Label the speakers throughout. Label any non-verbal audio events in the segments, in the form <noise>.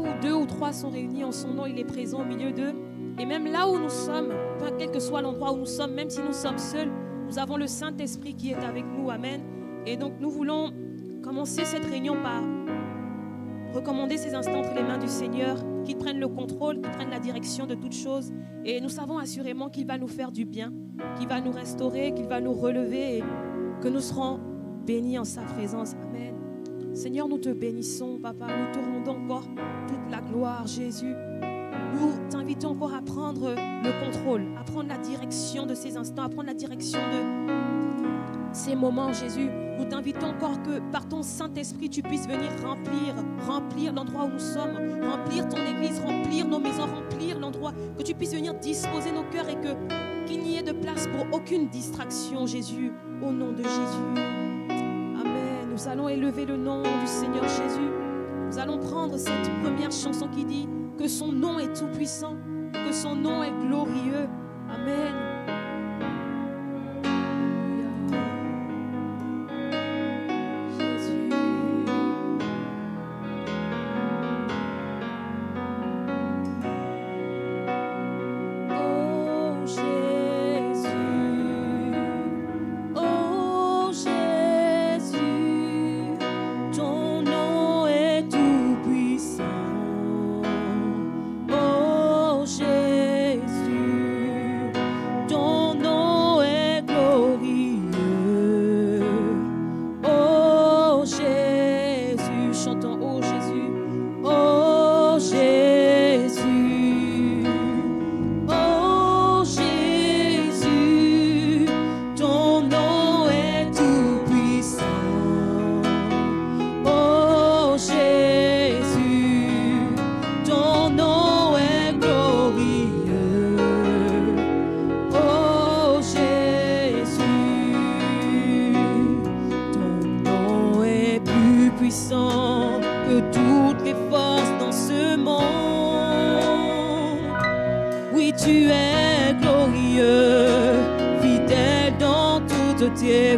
Speaker 1: où deux ou trois sont réunis en son nom, il est présent au milieu d'eux. Et même là où nous sommes, quel que soit l'endroit où nous sommes, même si nous sommes seuls, nous avons le Saint-Esprit qui est avec nous. Amen. Et donc nous voulons commencer cette réunion par recommander ces instants entre les mains du Seigneur, qu'il prenne le contrôle, qu'il prenne la direction de toutes choses. Et nous savons assurément qu'il va nous faire du bien, qu'il va nous restaurer, qu'il va nous relever et que nous serons bénis en sa présence. Amen. Seigneur, nous te bénissons, Papa. Nous te rendons encore toute la gloire, Jésus. Nous t'invitons encore à prendre le contrôle, à prendre la direction de ces instants, à prendre la direction de ces moments, Jésus. Nous t'invitons encore que par ton Saint-Esprit, tu puisses venir remplir, remplir l'endroit où nous sommes, remplir ton église, remplir nos maisons, remplir l'endroit, que tu puisses venir disposer nos cœurs et que qu'il n'y ait de place pour aucune distraction, Jésus, au nom de Jésus. Nous allons élever le nom du Seigneur Jésus. Nous allons prendre cette première chanson qui dit que son nom est tout puissant, que son nom est glorieux.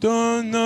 Speaker 2: Ton nom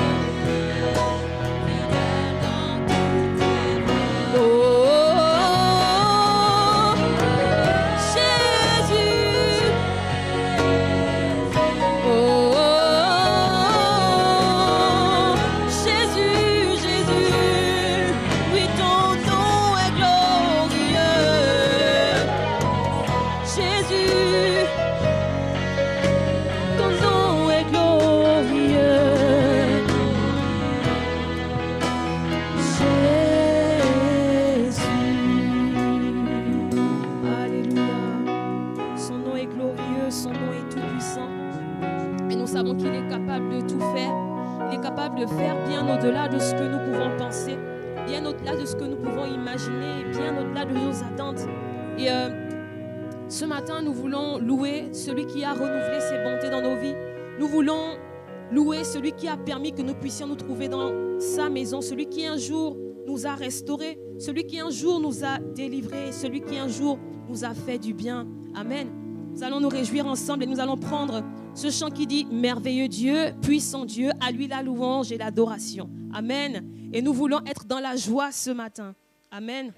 Speaker 1: matin, nous voulons louer celui qui a renouvelé ses bontés dans nos vies. Nous voulons louer celui qui a permis que nous puissions nous trouver dans sa maison, celui qui un jour nous a restaurés, celui qui un jour nous a délivrés, celui qui un jour nous a fait du bien. Amen. Nous allons nous réjouir ensemble et nous allons prendre ce chant qui dit Merveilleux Dieu, puissant Dieu, à lui la louange et l'adoration. Amen. Et nous voulons être dans la joie ce matin. Amen.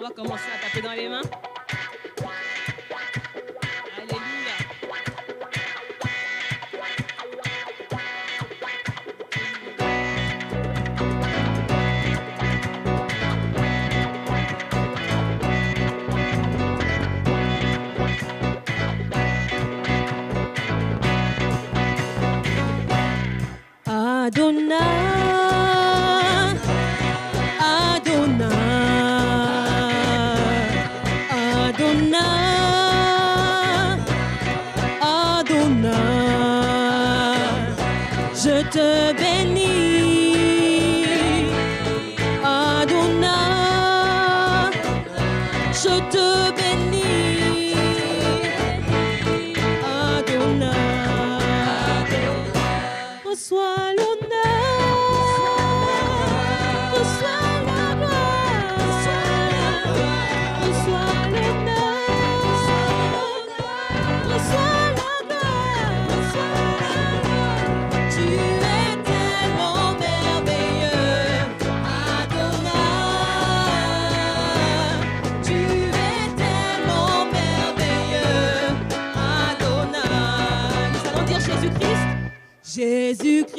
Speaker 1: On va commencer à taper dans les mains. Alléluia. Adonai, Jésus-Christ,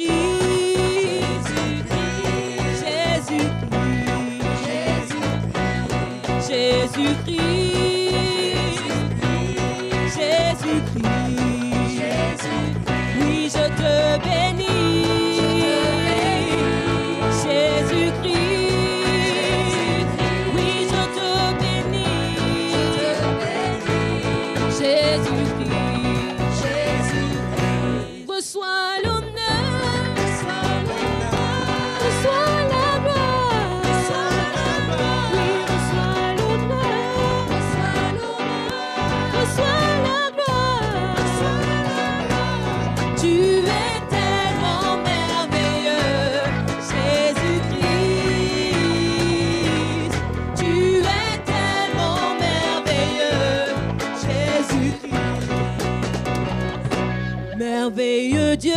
Speaker 1: Merveilleux Dieu,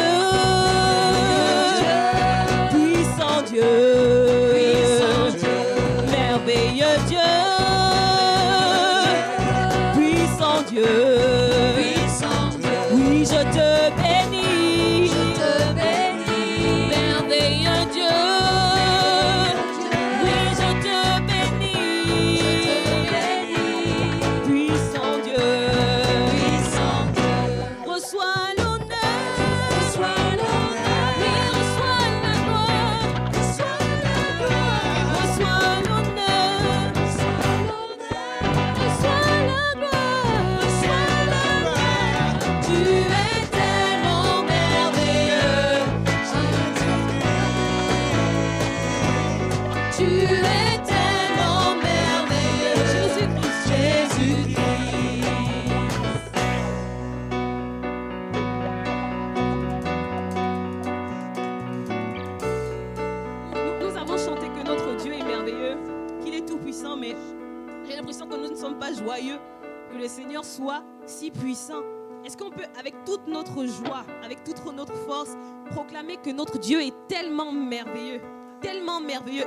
Speaker 1: avec toute notre joie, avec toute notre force, proclamer que notre Dieu est tellement merveilleux, tellement merveilleux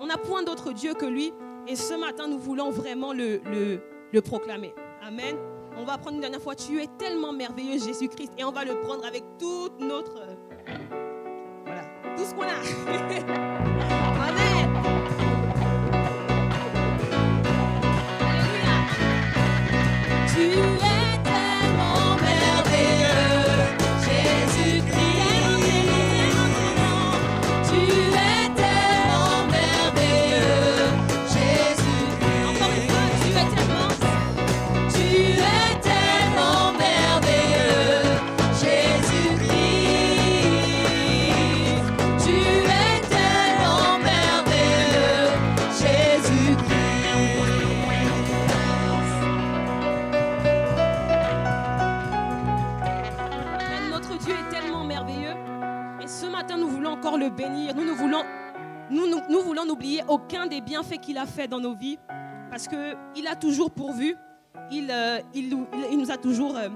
Speaker 1: On- n'a point d'autre Dieu que lui. Et ce matin, nous voulons vraiment le, le, le proclamer. Amen. On va prendre une dernière fois, tu es tellement merveilleux, Jésus-Christ. Et on va le prendre avec toute notre... Voilà, tout ce qu'on a. <laughs> Amen. Alléluia. Bénir. Nous, nous voulons nous, nous, voulons n'oublier aucun des bienfaits qu'il a fait dans nos vies parce qu'il a toujours pourvu. Il, euh, il, nous- il nous a toujours euh,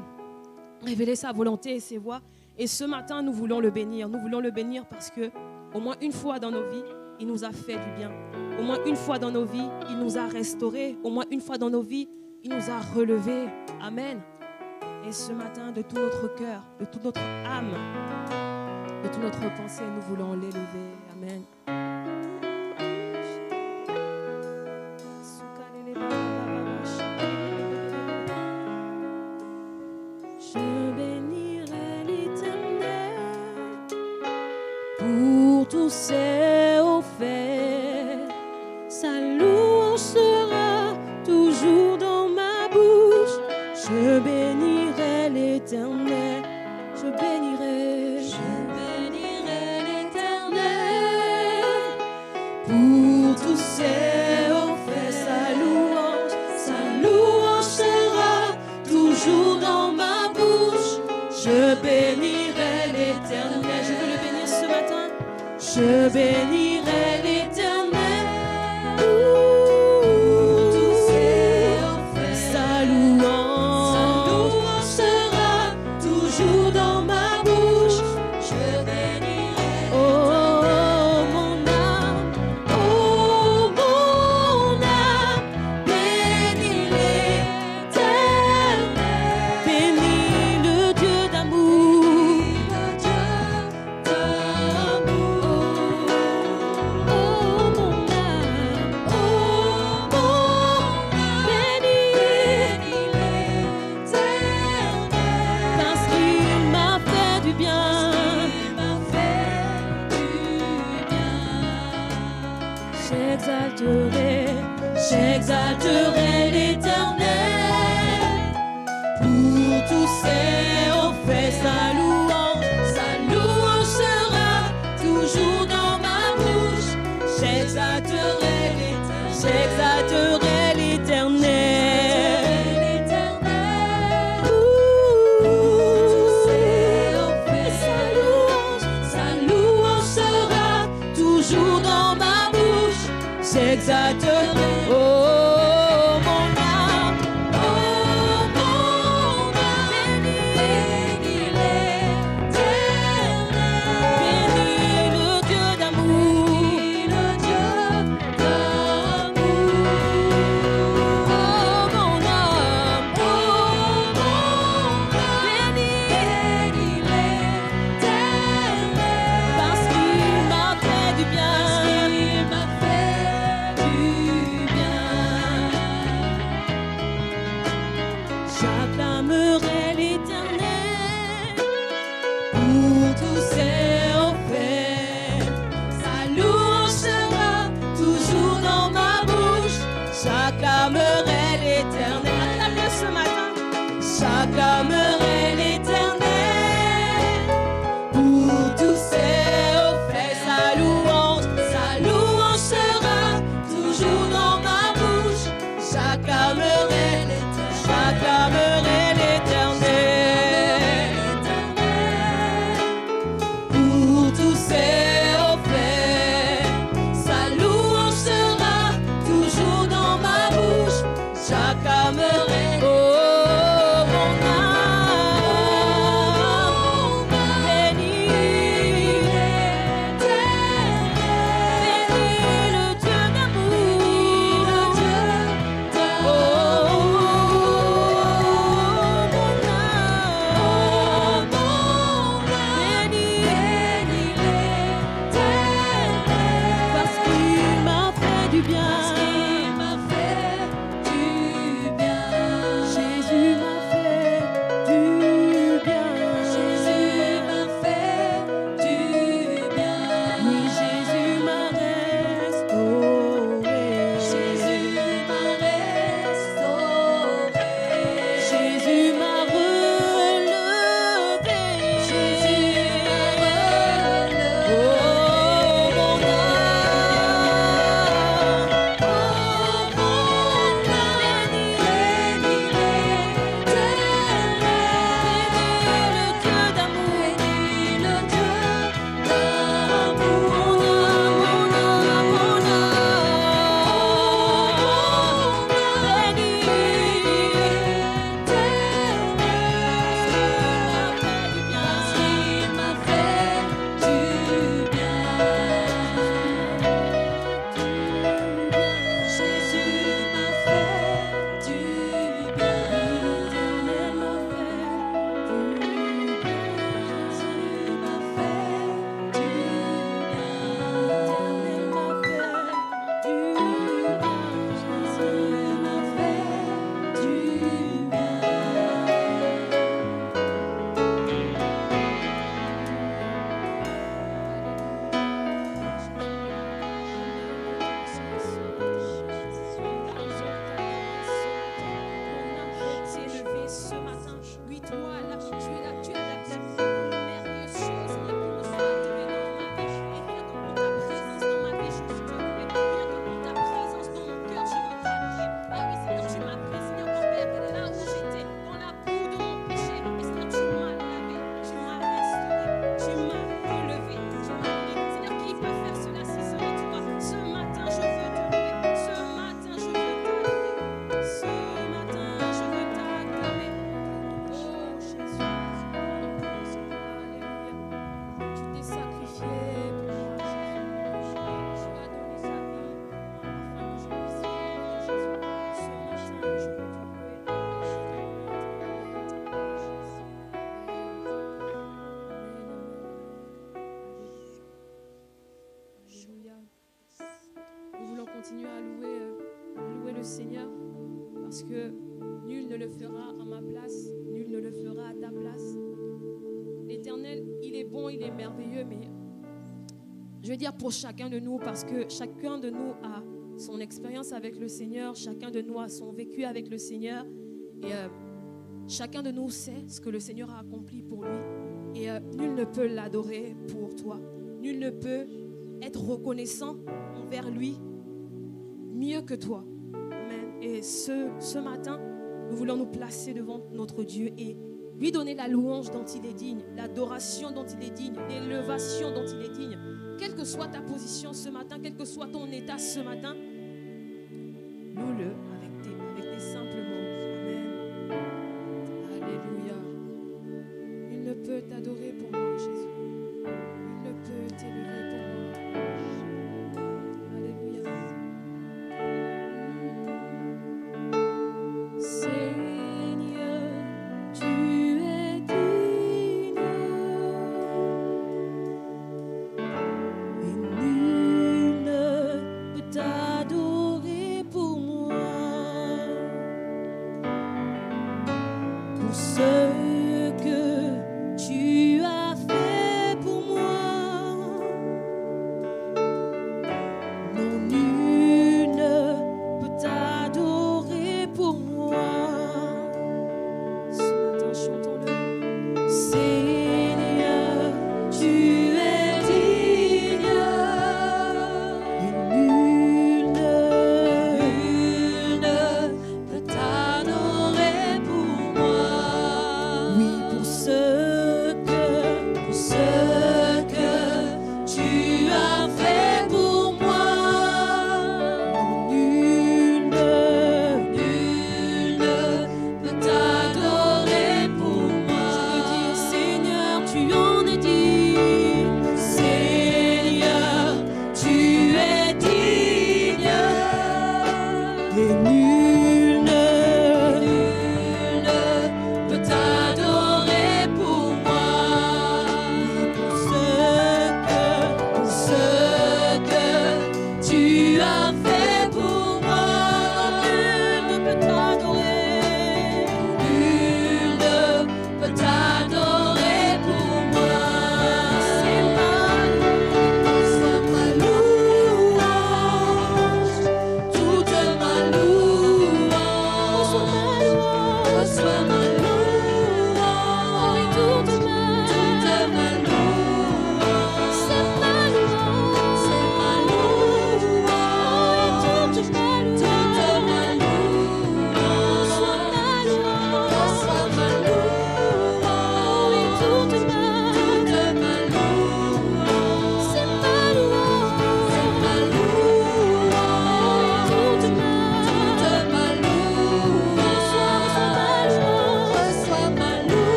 Speaker 1: révélé sa volonté et ses voies. Et ce matin, nous voulons le bénir. Nous voulons le bénir parce que au moins une fois dans nos vies, il nous a fait du bien. Au moins une fois dans nos vies, il nous a restaurés. Au moins une fois dans nos vies, il nous a relevés. Amen. Et ce matin, de tout notre cœur, de toute notre âme, de toute notre pensée, nous voulons l'élever. Amen. Continuer à louer, euh, louer le Seigneur parce que nul ne le fera à ma place, nul ne le fera à ta place. L'Éternel, il est bon, il est merveilleux, mais je veux dire pour chacun de nous, parce que chacun de nous a son expérience avec le Seigneur, chacun de nous a son vécu avec le Seigneur, et euh, chacun de nous sait ce que le Seigneur a accompli pour lui, et euh, nul ne peut l'adorer pour toi, nul ne peut être reconnaissant envers lui mieux que toi. Amen. Et ce, ce matin, nous voulons nous placer devant notre Dieu et lui donner la louange dont il est digne, l'adoration dont il est digne, l'élevation dont il est digne. Quelle que soit ta position ce matin, quel que soit ton état ce matin, loue-le avec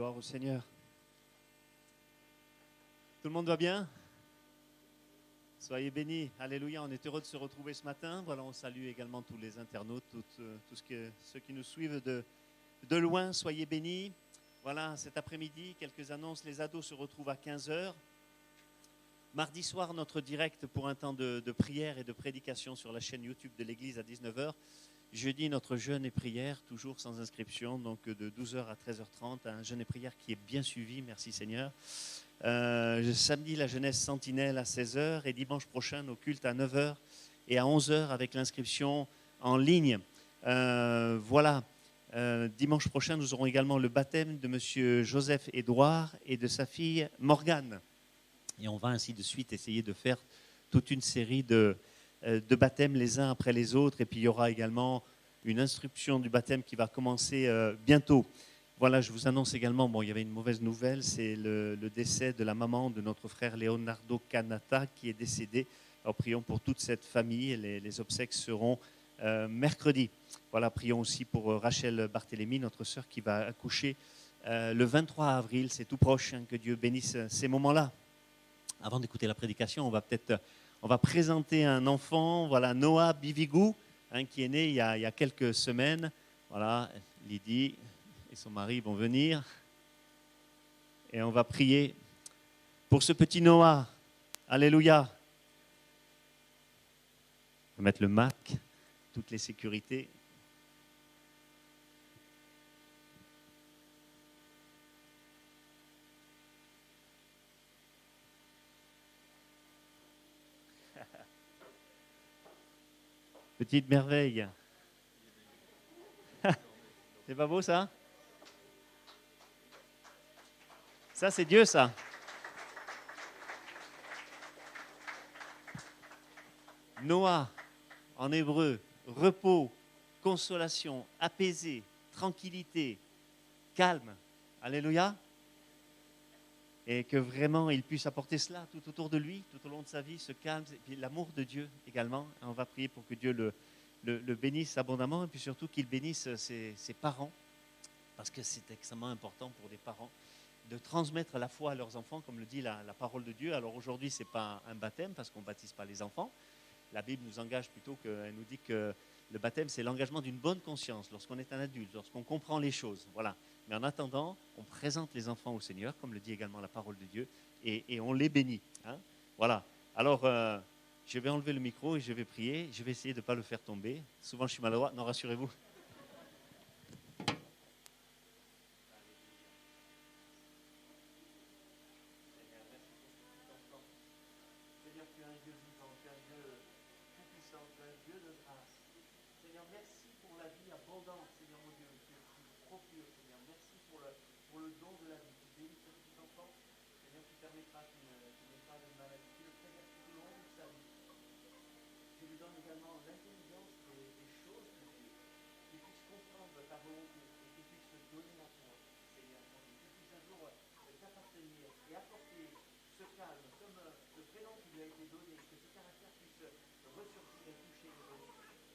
Speaker 3: Gloire au Seigneur. Tout le monde va bien? Soyez bénis. Alléluia. On est heureux de se retrouver ce matin. Voilà, on salue également tous les internautes, toutes, euh, ceux qui nous suivent de, de loin. Soyez bénis. Voilà, cet après-midi, quelques annonces. Les ados se retrouvent à 15h. Mardi soir, notre direct pour un temps de, de prière et de prédication sur la chaîne YouTube de l'Église à 19h. Jeudi, notre jeûne et prière, toujours sans inscription, donc de 12h à 13h30, un jeûne et prière qui est bien suivi, merci Seigneur. Euh, samedi, la jeunesse sentinelle à 16h et dimanche prochain, au culte à 9h et à 11h avec l'inscription en ligne. Euh, voilà, Euh, dimanche prochain, nous aurons également le baptême de monsieur Joseph Édouard et de sa fille Morgane. Et on va ainsi de suite essayer de faire toute une série de, de baptêmes les uns après les autres. Et puis il y aura également une instruction du baptême qui va commencer euh, bientôt. Voilà, je vous annonce également, bon, il y avait une mauvaise nouvelle, c'est le, décès de la maman de notre frère Leonardo Canata qui est décédé. Alors prions pour toute cette famille. Les, les obsèques seront euh, mercredi. Voilà, prions aussi pour euh, Rachel Barthélémy, notre sœur qui va accoucher euh, le 23 avril. C'est tout proche, hein, que Dieu bénisse ces moments-là. Avant d'écouter la prédication, on va peut-être euh, on va présenter un enfant, voilà, Noah Bivigou, hein, qui est né il y, a, il y a quelques semaines. Voilà, Lydie et son mari vont venir. Et on va prier pour ce petit Noah. Alléluia. On va mettre le Mac, toutes les sécurités. Petite merveille. <laughs> c'est pas beau ça? Ça c'est Dieu ça. Noah, en hébreu, repos, consolation, apaisé, tranquillité, calme. Alléluia. Et que vraiment il puisse apporter cela tout autour de lui, tout au long de sa vie, ce calme, et puis l'amour de Dieu également. On va prier pour que Dieu le, bénisse abondamment, et puis surtout qu'il bénisse ses, parents, parce que c'est extrêmement important pour des parents de transmettre la foi à leurs enfants, comme le dit la, la parole de Dieu. Alors aujourd'hui, ce n'est pas un baptême, parce qu'on ne baptise pas les enfants. La Bible nous engage plutôt qu'elle nous dit que le baptême, c'est l'engagement d'une bonne conscience lorsqu'on est un adulte, lorsqu'on comprend les choses. Voilà. Mais en attendant, on présente les enfants au Seigneur, comme le dit également la parole de Dieu, et, on les bénit. hein. Voilà. Alors, euh, je vais enlever le micro et je vais prier. Je vais essayer de ne pas le faire tomber. Souvent, je suis maladroit. Non, rassurez-vous. Seigneur, tu es un Dieu vivant, tu es un Dieu tout-puissant, tu es un Dieu de grâce. Seigneur, merci pour la vie abondante, Seigneur mon Dieu, que tu procures, Seigneur. Merci pour le, pour le don de la vie. Tu bénis ce petit enfant. Seigneur, tu permettras qu'il ne- qu'il n'ait pas de maladie. Tu le préserves tout au long de sa vie. Tu lui donnes également l'intelligence des, des choses de Dieu. Qu'il puisse comprendre et qu'il puisse donner la foi, Seigneur mon Dieu. Qu'il puisse un jour euh, t'appartenir et apporter ce calme, comme euh, le prénom qui lui a été donné, que ce caractère puisse euh, ressortir et toucher.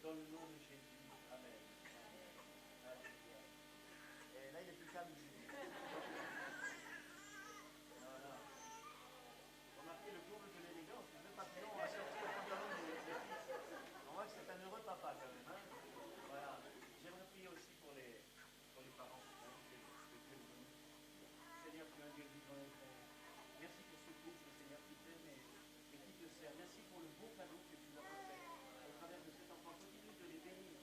Speaker 3: Dans le nom de Jésus. Amen. Et là, il est plus calme ici. Voilà. Remarquez le comble de l'élégance. Le papillon a sorti le pantalon de de fils. On voit que c'est un heureux papa quand même. hein. Voilà. J'aimerais prier aussi pour les, pour les parents. hein, que- que Dieu nous bénisse. Merci pour ce couple, Seigneur, qui t'aime et, qui te sert. Merci pour le beau cadeau que tu leur as fait. Au travers de cet enfant, continue de les bénir.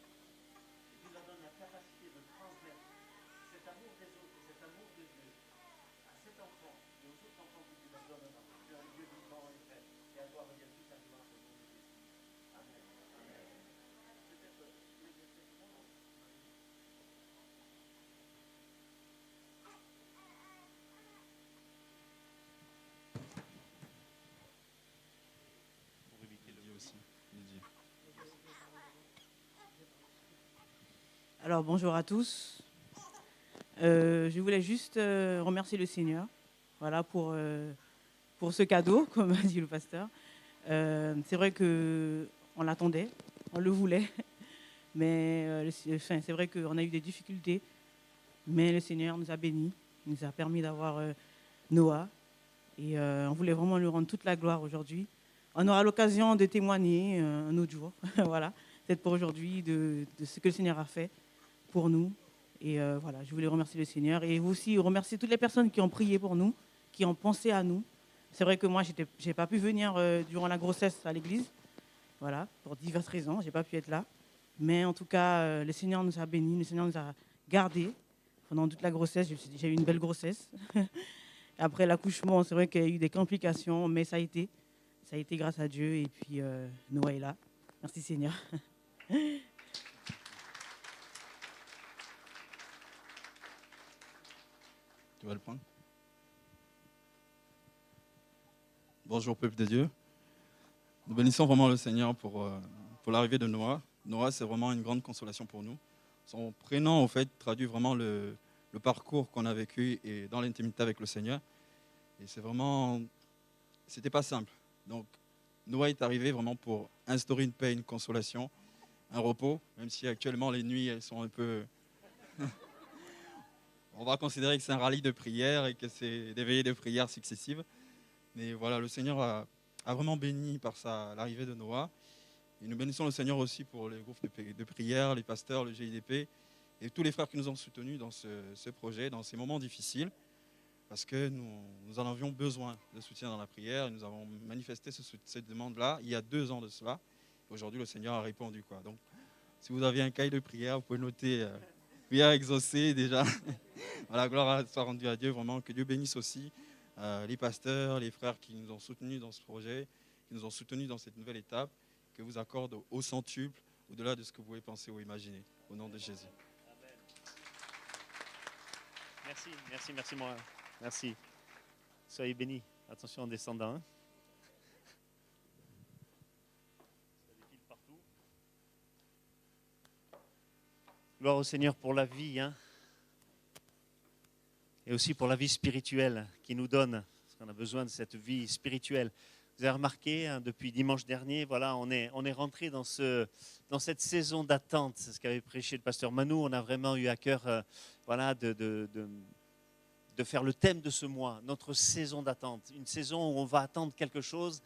Speaker 3: Et tu leur donnes la capacité de transmettre cet amour des autres, cet amour de Dieu à cet enfant et aux autres enfants que tu leur donneras. Tu es un Dieu vivant et vrai. Et à toi revient toute la gloire au nom de Jésus. Amen. Amen. Peut-être, euh, vous voulez dire quelque chose Pour éviter le
Speaker 4: aussi.
Speaker 5: Alors bonjour à tous. Euh, je voulais juste euh, remercier le Seigneur voilà, pour, euh, pour ce cadeau, <laughs> comme a dit le pasteur. C'est vrai qu'on l'attendait, on le voulait, <laughs> mais enfin, c'est vrai qu'on a eu des difficultés, mais le Seigneur nous a bénis nous a permis d'avoir Noah. Et on voulait vraiment lui rendre toute la gloire aujourd'hui. On aura l'occasion de témoigner un autre jour, <laughs> voilà, peut-être pour aujourd'hui, de ce que le Seigneur a fait pour nous. Et euh, voilà, je voulais remercier le Seigneur et aussi remercier toutes les personnes qui ont prié pour nous, qui ont pensé à nous. C'est vrai que moi, je n'ai pas pu venir euh, durant la grossesse à l'église, voilà, pour diverses raisons, je n'ai pas pu être là. Mais en tout cas, euh, le Seigneur nous a bénis, le Seigneur nous a gardés pendant toute la grossesse. J'ai- eu une belle grossesse. <laughs> Après l'accouchement, c'est vrai qu'il y a eu des complications, mais ça a été. Ça a été grâce à Dieu et puis Noah est là. Merci Seigneur. <laughs>
Speaker 4: Tu vas le prendre Bonjour peuple de Dieu. Nous bénissons vraiment le Seigneur pour, euh, l'arrivée de Noah. Noah, c'est vraiment une grande consolation pour nous. Son prénom, en fait, traduit vraiment le, le parcours qu'on a vécu et dans l'intimité avec le Seigneur. Et c'est vraiment... C'était pas simple. Donc, Noah est arrivé vraiment pour instaurer une paix, une consolation, un repos, même si actuellement les nuits, elles sont un peu <laughs> on va considérer que c'est un rallye de prière et que c'est des veillées de prière successives. Mais voilà, le Seigneur a, vraiment béni par l'arrivée de Noah. Et nous bénissons le Seigneur aussi pour les groupes de, pri- de prière, les pasteurs, le GIDP et tous les frères qui nous ont soutenus dans ce, projet, dans ces moments difficiles. Parce que nous, en avions besoin de soutien dans la prière. Et nous avons manifesté cette demande-là il y a deux ans de cela. Aujourd'hui, le Seigneur a répondu. Donc, si vous avez un cahier de prière, vous pouvez noter euh, prière exaucée déjà. <laughs> Voilà, gloire soit rendue à Dieu, vraiment. Que Dieu bénisse aussi euh, les pasteurs, les frères qui nous ont soutenus dans ce projet, qui nous ont soutenus dans cette nouvelle étape, que vous accorde au centuple, au-delà de ce que vous pouvez penser ou imaginer. Au nom de Jésus.
Speaker 3: Merci, merci, merci moi. Merci. Soyez bénis. Attention en descendant. hein. Ça défile partout. Gloire au Seigneur pour la vie. hein. Et aussi pour la vie spirituelle qu'il nous donne. Parce qu'on a besoin de cette vie spirituelle. Vous avez remarqué, hein, depuis dimanche dernier, voilà, on est, on est rentré dans, ce, dans cette saison d'attente. C'est ce qu'avait prêché le pasteur Manou. On a vraiment eu à cœur euh, voilà, de, de- de- de faire le thème de ce mois, notre saison d'attente. Une saison où on va attendre quelque chose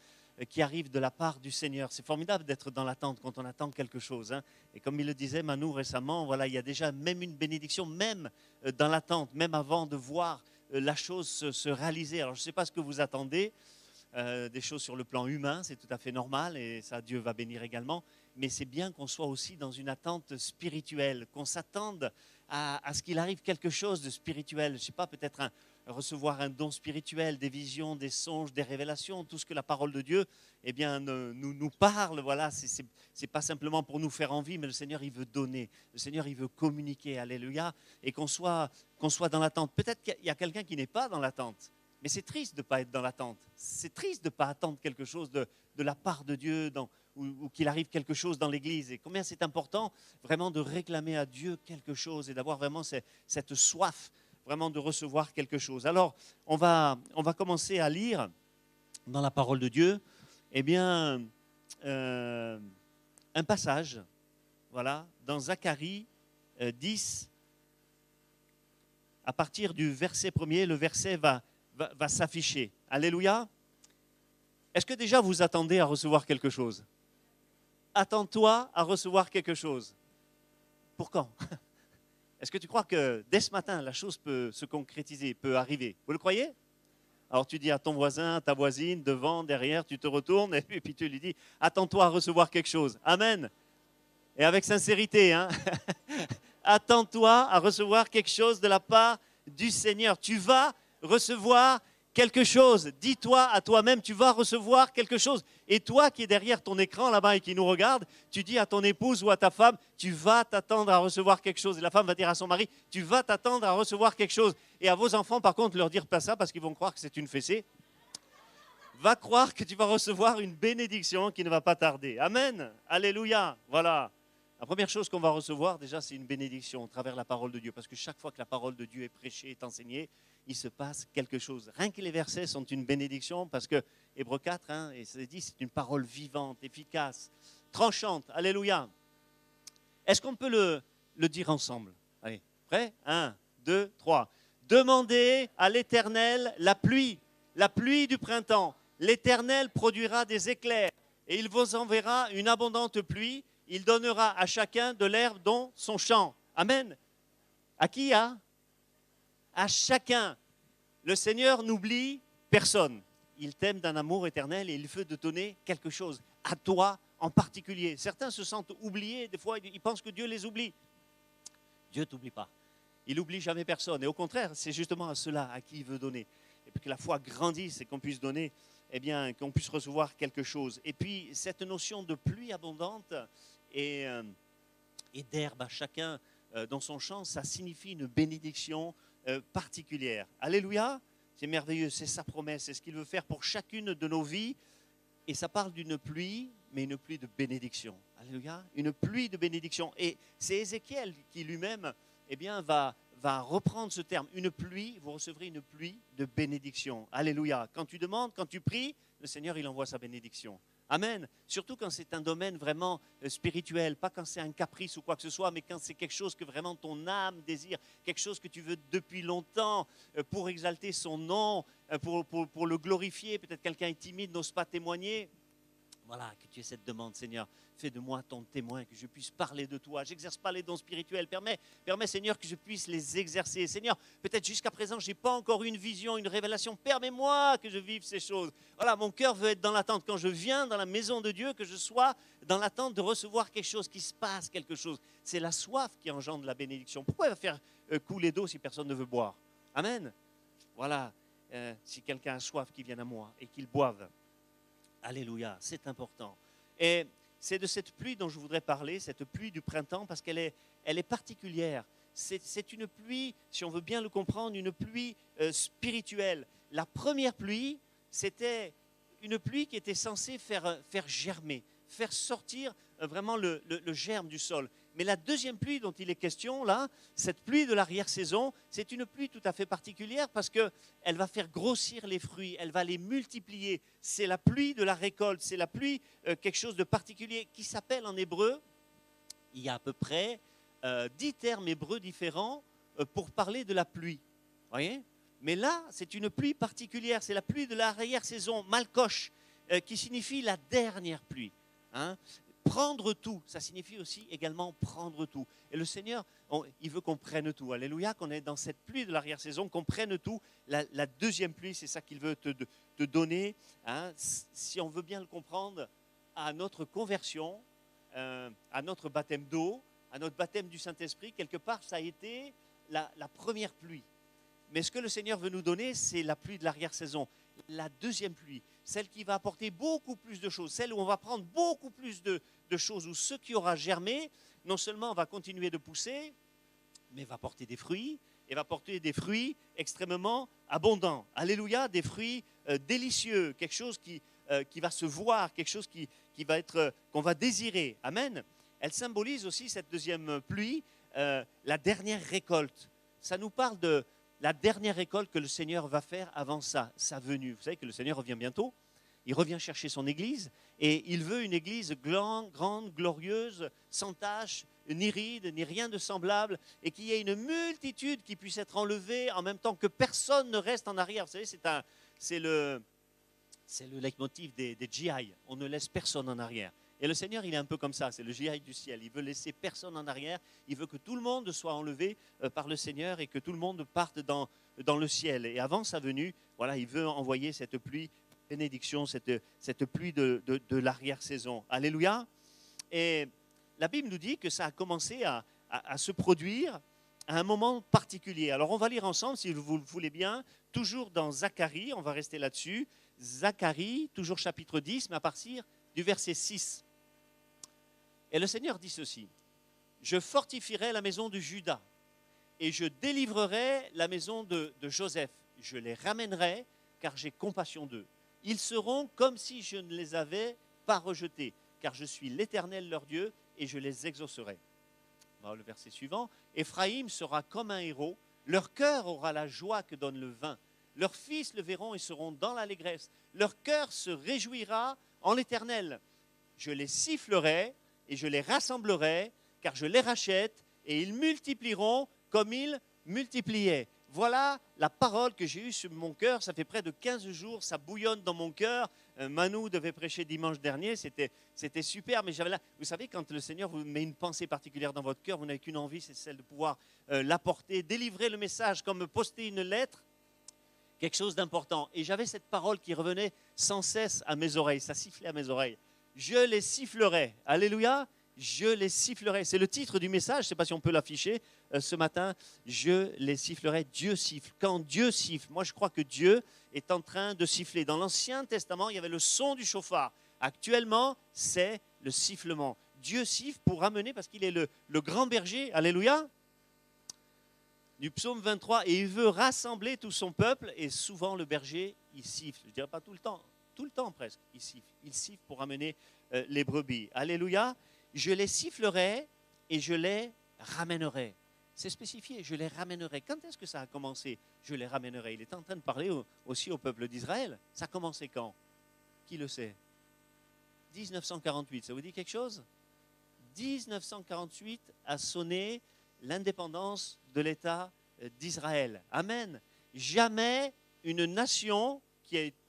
Speaker 3: qui arrive de la part du Seigneur. C'est formidable d'être dans l'attente quand on attend quelque chose. hein. Et comme il le disait Manou récemment, voilà, il y a déjà même une bénédiction, même euh, dans l'attente, même avant de voir euh, la chose se, se réaliser. Alors je ne sais pas ce que vous attendez, euh, des choses sur le plan humain, c'est tout à fait normal et ça Dieu va bénir également. Mais c'est bien qu'on soit aussi dans une attente spirituelle, qu'on s'attende à, à ce qu'il arrive quelque chose de spirituel. Je ne sais pas, peut-être un- recevoir un don spirituel, des visions, des songes, des révélations, tout ce que la parole de Dieu eh bien, nous, nous parle. Voilà, c'est n'est pas simplement pour nous faire envie, mais le Seigneur, il veut donner. Le Seigneur, il veut communiquer. Alléluia. Et qu'on soit, qu'on soit dans l'attente. Peut-être qu'il y a quelqu'un qui n'est pas dans l'attente. Mais c'est triste de ne pas être dans l'attente. C'est triste de ne pas attendre quelque chose de, la part de Dieu ou, qu'il arrive quelque chose dans l'Église. Et combien c'est important vraiment de réclamer à Dieu quelque chose et d'avoir vraiment ce- cette soif vraiment de recevoir quelque chose. Alors, on va, on va commencer à lire dans la parole de Dieu, eh bien, euh, un passage, voilà, dans Zacharie euh, 10, à partir du verset premier, le verset va, va, va s'afficher. Alléluia. Est-ce que déjà vous attendez à recevoir quelque chose? Attends-toi à recevoir quelque chose. Pour quand? <laughs> Est-ce que tu crois que dès ce matin, la chose peut se concrétiser, peut arriver? Vous le croyez? Alors tu dis à ton voisin, à ta voisine, devant, derrière, tu te retournes <laughs> et puis, tu lui dis, attends-toi à recevoir quelque chose. Amen. Et avec sincérité, hein <laughs> attends-toi à recevoir quelque chose de la part du Seigneur. Tu vas recevoir quelque chose. Dis-toi à toi-même, tu vas recevoir quelque chose. Et toi qui es derrière ton écran là-bas et qui nous regarde, tu dis à ton épouse ou à ta femme, tu vas t'attendre à recevoir quelque chose. Et la femme va dire à son mari, tu vas t'attendre à recevoir quelque chose. Et à vos enfants, par contre, leur dire pas ça parce qu'ils vont croire que c'est une fessée. Va croire que tu vas recevoir une bénédiction qui ne va pas tarder. Amen. Alléluia. Voilà. La première chose qu'on va recevoir, déjà, c'est une bénédiction au travers la parole de Dieu. Parce que chaque fois que la parole de Dieu est prêchée, est enseignée, il se passe quelque chose. Rien que les versets sont une bénédiction parce que Hébreu 4, hein, et c'est dit, c'est une parole vivante, efficace, tranchante. Alléluia. Est-ce qu'on peut le, le dire ensemble? Allez, prêt? Un, deux, trois. Demandez à l'Éternel la pluie, la pluie du printemps. L'Éternel produira des éclairs et il vous enverra une abondante pluie. Il donnera à chacun de l'herbe dans son champ. Amen. À qui a À chacun. Le Seigneur n'oublie personne. Il t'aime d'un amour éternel et il veut te donner quelque chose, à toi en particulier. Certains se sentent oubliés, des fois ils pensent que Dieu les oublie. Dieu ne t'oublie pas. Il n'oublie jamais personne. Et au contraire, c'est justement à cela à qui il veut donner. Et puis que la foi grandisse et qu'on puisse donner, eh bien, qu'on puisse recevoir quelque chose. Et puis cette notion de pluie abondante et, euh, et d'herbe à chacun euh, dans son champ, ça signifie une bénédiction euh, particulière. Alléluia. C'est merveilleux, c'est sa promesse, c'est ce qu'il veut faire pour chacune de nos vies. Et ça parle d'une pluie, mais une pluie de bénédiction. Alléluia. Une pluie de bénédiction. Et c'est Ézéchiel qui lui-même eh bien, va, va reprendre ce terme. Une pluie, vous recevrez une pluie de bénédiction. Alléluia. Quand tu demandes, quand tu pries, le Seigneur, il envoie sa bénédiction. Amen. Surtout quand c'est un domaine vraiment euh, spirituel, pas quand c'est un caprice ou quoi que ce soit, mais quand c'est quelque chose que vraiment ton âme désire, quelque chose que tu veux depuis longtemps euh, pour exalter son nom, euh, pour, pour, pour le glorifier. Peut-être quelqu'un est timide, n'ose pas témoigner. Voilà, que tu aies cette demande, Seigneur. Fais de moi ton témoin, que je puisse parler de toi. J'exerce pas les dons spirituels. Permets, permets, Seigneur, que je puisse les exercer. Seigneur, peut-être jusqu'à présent, je n'ai pas encore une vision, une révélation. Permets-moi que je vive ces choses. Voilà, mon cœur veut être dans l'attente. Quand je viens dans la maison de Dieu, que je sois dans l'attente de recevoir quelque chose, qu'il se passe quelque chose. C'est la soif qui engendre la bénédiction. Pourquoi faire euh, couler d'eau si personne ne veut boire? Amen. Voilà, euh, si quelqu'un a soif, qu'il vienne à moi et qu'il boive. Alléluia, c'est important. Et c'est de cette pluie dont je voudrais parler, cette pluie du printemps, parce qu'elle est, elle est particulière. C'est une pluie, si on veut bien le comprendre, une pluie euh, spirituelle. La première pluie, c'était une pluie qui était censée faire, faire germer, faire sortir euh, vraiment le, le germe du sol. Mais la deuxième pluie dont il est question là, cette pluie de l'arrière-saison, c'est une pluie tout à fait particulière parce qu'elle va faire grossir les fruits, elle va les multiplier. C'est la pluie de la récolte, c'est la pluie euh, quelque chose de particulier qui s'appelle en hébreu, il y a à peu près euh, dix termes hébreux différents euh, pour parler de la pluie. Voyez? Mais là, c'est une pluie particulière, c'est la pluie de l'arrière-saison, malcoche, euh, qui signifie la dernière pluie. Hein prendre tout, ça signifie aussi également prendre tout. Et le Seigneur, il veut qu'on prenne tout. Alléluia, qu'on est dans cette pluie de l'arrière-saison, qu'on prenne tout. La, deuxième pluie, c'est ça qu'il veut te, donner. hein. Si on veut bien le comprendre, à notre conversion, euh, à notre baptême d'eau, à notre baptême du Saint-Esprit, quelque part, ça a été la première pluie. Mais ce que le Seigneur veut nous donner, c'est la pluie de l'arrière-saison, la deuxième pluie, celle qui va apporter beaucoup plus de choses, celle où on va prendre beaucoup plus de, choses, où ce qui aura germé, non seulement va continuer de pousser, mais va porter des fruits, et va porter des fruits extrêmement abondants. Alléluia, des fruits euh, délicieux, quelque chose qui, euh, qui va se voir, quelque chose qui, qui va être, euh, qu'on va désirer. Amen. Elle symbolise aussi cette deuxième pluie, la dernière récolte. Ça nous parle de la dernière récolte que le Seigneur va faire avant sa, sa venue. Vous savez que le Seigneur revient bientôt. Il revient chercher son Église et il veut une Église grande, grande glorieuse, sans tache, ni ride, ni rien de semblable, et qu'il y ait une multitude qui puisse être enlevée en même temps que personne ne reste en arrière. Vous savez, c'est le leitmotiv des, des GI. On ne laisse personne en arrière. Et le Seigneur, il est un peu comme ça, c'est le GI du ciel. Il veut laisser personne en arrière. Il veut que tout le monde soit enlevé euh, par le Seigneur et que tout le monde parte dans, dans le ciel. Et avant sa venue, voilà, il veut envoyer cette pluie, bénédiction, cette, cette pluie de, de, l'arrière-saison. Alléluia. Et la Bible nous dit que ça a commencé à, à- à se produire à un moment particulier. Alors on va lire ensemble, si vous le voulez bien, toujours dans Zacharie, on va rester là-dessus. Zacharie, toujours chapitre 10, mais à partir du verset 6. Et le Seigneur dit ceci, Je fortifierai la maison de Judas et je délivrerai la maison de, Joseph. Je les ramènerai car j'ai compassion d'eux. Ils seront comme si je ne les avais pas rejetés, car je suis l'Éternel leur Dieu et je les exaucerai. Le verset suivant. Éphraïm sera comme un héros, leur cœur aura la joie que donne le vin. Leurs fils le verront et seront dans l'allégresse. Leur cœur se réjouira en l'Éternel. Je les sifflerai et je les rassemblerai, car je les rachète et ils multiplieront comme ils multipliaient. voilà la parole que j'ai eue sur mon cœur. Ça fait près de 15 jours, ça bouillonne dans mon cœur. Euh, Manu devait prêcher dimanche dernier, c'était, c'était super, mais j'avais là, vous savez, quand le Seigneur vous met une pensée particulière dans votre cœur, vous n'avez qu'une envie, c'est celle de pouvoir euh, l'apporter, délivrer le message, comme poster une lettre, quelque chose d'important. Et j'avais cette parole qui revenait sans cesse à mes oreilles, ça sifflait à mes oreilles. Je les sifflerai. Alléluia je les sifflerai. C'est le titre du message, je ne sais pas si on peut l'afficher euh, ce matin. Je les sifflerai. Dieu siffle. Quand Dieu siffle, moi je crois que Dieu est en train de siffler. Dans l'Ancien Testament, il y avait le son du chauffard. Actuellement, c'est le sifflement. Dieu siffle pour ramener, parce qu'il est le, le grand berger. Alléluia du psaume 23 et il veut rassembler tout son peuple et souvent le berger il siffle, je ne dirais pas tout le temps, tout le temps presque, il siffle, pour ramener euh, les brebis. Alléluia je les sifflerai et je les ramènerai. C'est spécifié, je les ramènerai. Quand est-ce que ça a commencé Je les ramènerai? Il est en train de parler aussi au peuple d'Israël. Ça a commencé quand? Qui le sait? 1948, ça vous dit quelque chose? 1948 a sonné l'indépendance de l'État d'Israël. Amen. Jamais une nation qui a été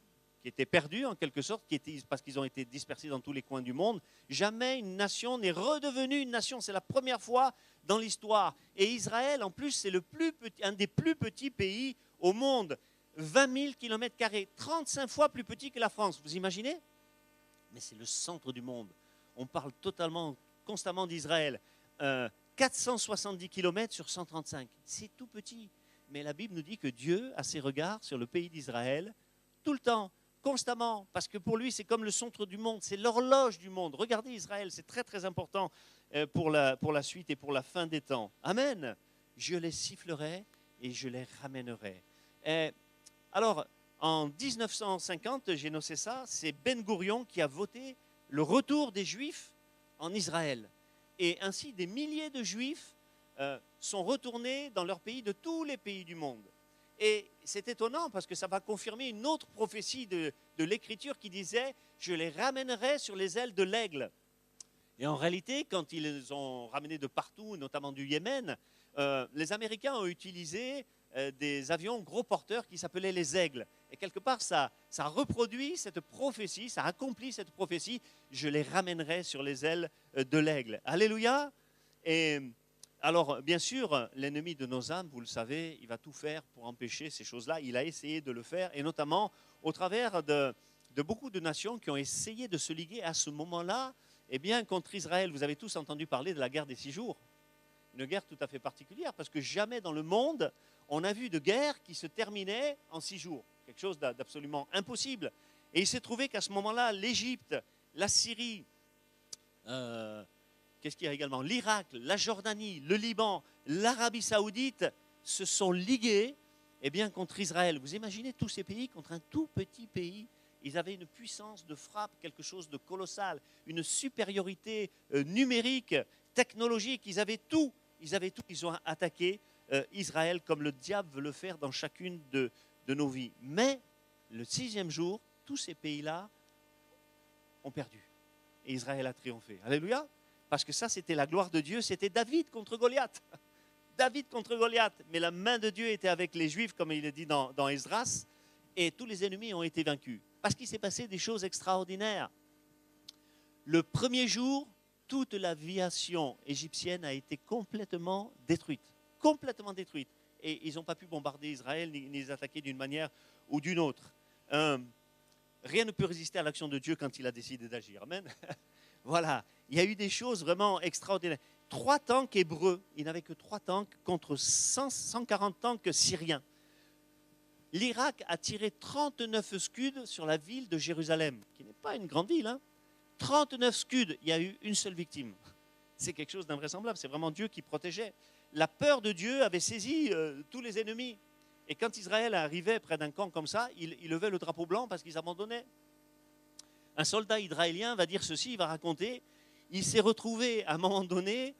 Speaker 3: qui étaient perdus en quelque sorte, parce qu'ils ont été dispersés dans tous les coins du monde. Jamais une nation n'est redevenue une nation. C'est la première fois dans l'histoire. Et Israël, en plus, c'est le plus un des plus petits pays au monde. 20 000 km, 35 fois plus petit que la France. Vous imaginez? Mais c'est le centre du monde. On parle totalement, constamment d'Israël. 470 euh, km sur 135. C'est tout petit. Mais la Bible nous dit que Dieu a ses regards sur le pays d'Israël tout le temps constamment, parce que pour lui, c'est comme le centre du monde, c'est l'horloge du monde. Regardez Israël, c'est très très important euh, pour la, suite et pour la fin des temps. Amen. Je les sifflerai et je les ramènerai. Et alors, en 1950, j'ai noté ça, c'est Ben Gourion qui a voté le retour des Juifs en Israël. Et ainsi, des milliers de Juifs euh, sont retournés dans leur pays de tous les pays du monde. Et c'est étonnant parce que ça va confirmer une autre prophétie de, l'Écriture qui disait Je les ramènerai sur les ailes de l'aigle. Et en réalité, quand ils les ont ramenés de partout, notamment du Yémen, euh, les Américains ont utilisé euh, des avions gros porteurs qui s'appelaient les aigles. Et quelque part, ça, ça reproduit cette prophétie, ça accomplit cette prophétie je les ramènerai sur les ailes euh, de l'aigle. Alléluia. Alors, bien sûr, l'ennemi de nos âmes, vous le savez, il va tout faire pour empêcher ces choses-là. Il a essayé de le faire, et notamment au travers de, beaucoup de nations qui ont essayé de se liguer à ce moment-là, eh bien, contre Israël. Vous avez tous entendu parler de la guerre des six jours. Une guerre tout à fait particulière, parce que jamais dans le monde, on a vu de guerre qui se terminait en six jours. Quelque chose d'absolument impossible. Et il s'est trouvé qu'à ce moment-là, l'Égypte, la Syrie, euh, qu'est-ce qu'il y a également? L'Irak, la Jordanie, le Liban, l'Arabie saoudite se sont ligués eh bien, contre Israël. Vous imaginez tous ces pays contre un tout petit pays ils avaient une puissance de frappe, quelque chose de colossal, une supériorité euh, numérique, technologique. Ils avaient tout. Ils avaient tout. Ils ont attaqué euh, Israël comme le diable veut le faire dans chacune de, de nos vies. Mais le sixième jour, tous ces pays-là ont perdu. Et Israël a triomphé. Alléluia. Parce que ça, c'était la gloire de Dieu, c'était David contre Goliath. <laughs> David contre Goliath. Mais la main de Dieu était avec les Juifs, comme il est dit dans, dans Esdras, et tous les ennemis ont été vaincus. Parce qu'il s'est passé des choses extraordinaires. Le premier jour, toute l'aviation égyptienne a été complètement détruite. Complètement détruite. Et ils n'ont pas pu bombarder Israël ni, les attaquer d'une manière ou d'une autre. Euh, rien ne peut résister à l'action de Dieu quand il a décidé d'agir. Amen. <laughs> voilà il y a eu des choses vraiment extraordinaires. Trois tanks hébreux, il n'avait que trois tanks contre 140 tanks syriens. L'Irak a tiré 39 scuds sur la ville de Jérusalem, qui n'est pas une grande ville. 39 hein. scuds, il y a eu une seule victime. C'est quelque chose d'invraisemblable, c'est vraiment Dieu qui protégeait. La peur de Dieu avait saisi euh, tous les ennemis. Et quand Israël arrivait près d'un camp comme ça, il, il levait le drapeau blanc parce qu'ils abandonnaient. Un soldat israélien va dire ceci, il va raconter, il s'est retrouvé à un moment donné,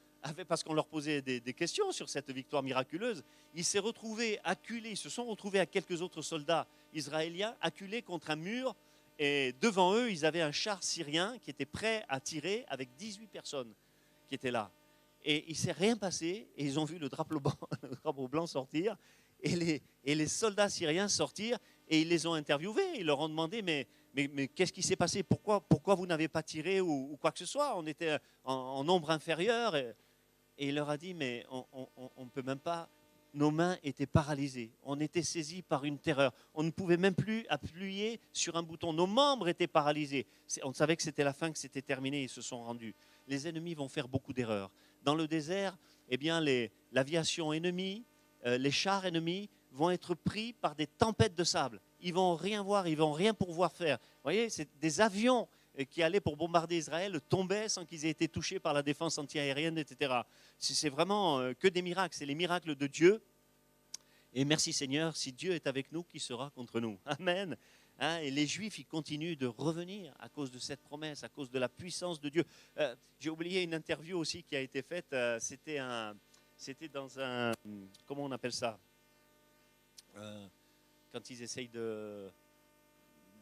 Speaker 3: parce qu'on leur posait des, questions sur cette victoire miraculeuse, il s'est retrouvé acculé, ils se sont retrouvés à quelques autres soldats israéliens acculés contre un mur, et devant eux, ils avaient un char syrien qui était prêt à tirer avec 18 personnes qui étaient là. Et il ne s'est rien passé, et ils ont vu <laughs> le drapeau blanc, sortir, et les, et les soldats syriens sortirent et ils les ont interviewés. Ils leur ont demandé mais, mais, qu'est-ce qui s'est passé? Pourquoi, vous n'avez pas tiré ou, quoi que ce soit? On était en, nombre inférieur. Et, il leur a dit mais on ne peut même pas nos mains étaient paralysées. On était saisis par une terreur. On ne pouvait même plus appuyer sur un bouton. Nos membres étaient paralysés. On savait que c'était la fin, que c'était terminé. Ils se sont rendus. Les ennemis vont faire beaucoup d'erreurs. Dans le désert, eh bien, l'aviation ennemie, euh, les chars ennemis vont être pris par des tempêtes de sable. Ils vont rien voir, ils vont rien pouvoir faire. Vous voyez, c'est des avions euh, qui allaient pour bombarder Israël tombaient sans qu'ils aient été touchés par la défense antiaérienne, etc. C'est vraiment euh, que des miracles. C'est les miracles de Dieu. Et merci Seigneur, si Dieu est avec nous, qui sera contre nous? <laughs> Amen. Hein, et les Juifs, ils continuent de revenir à cause de cette promesse, à cause de la puissance de Dieu. Euh, J'ai oublié une interview aussi qui a été faite. euh, C'était dans un, comment on appelle ça? Quand ils essayent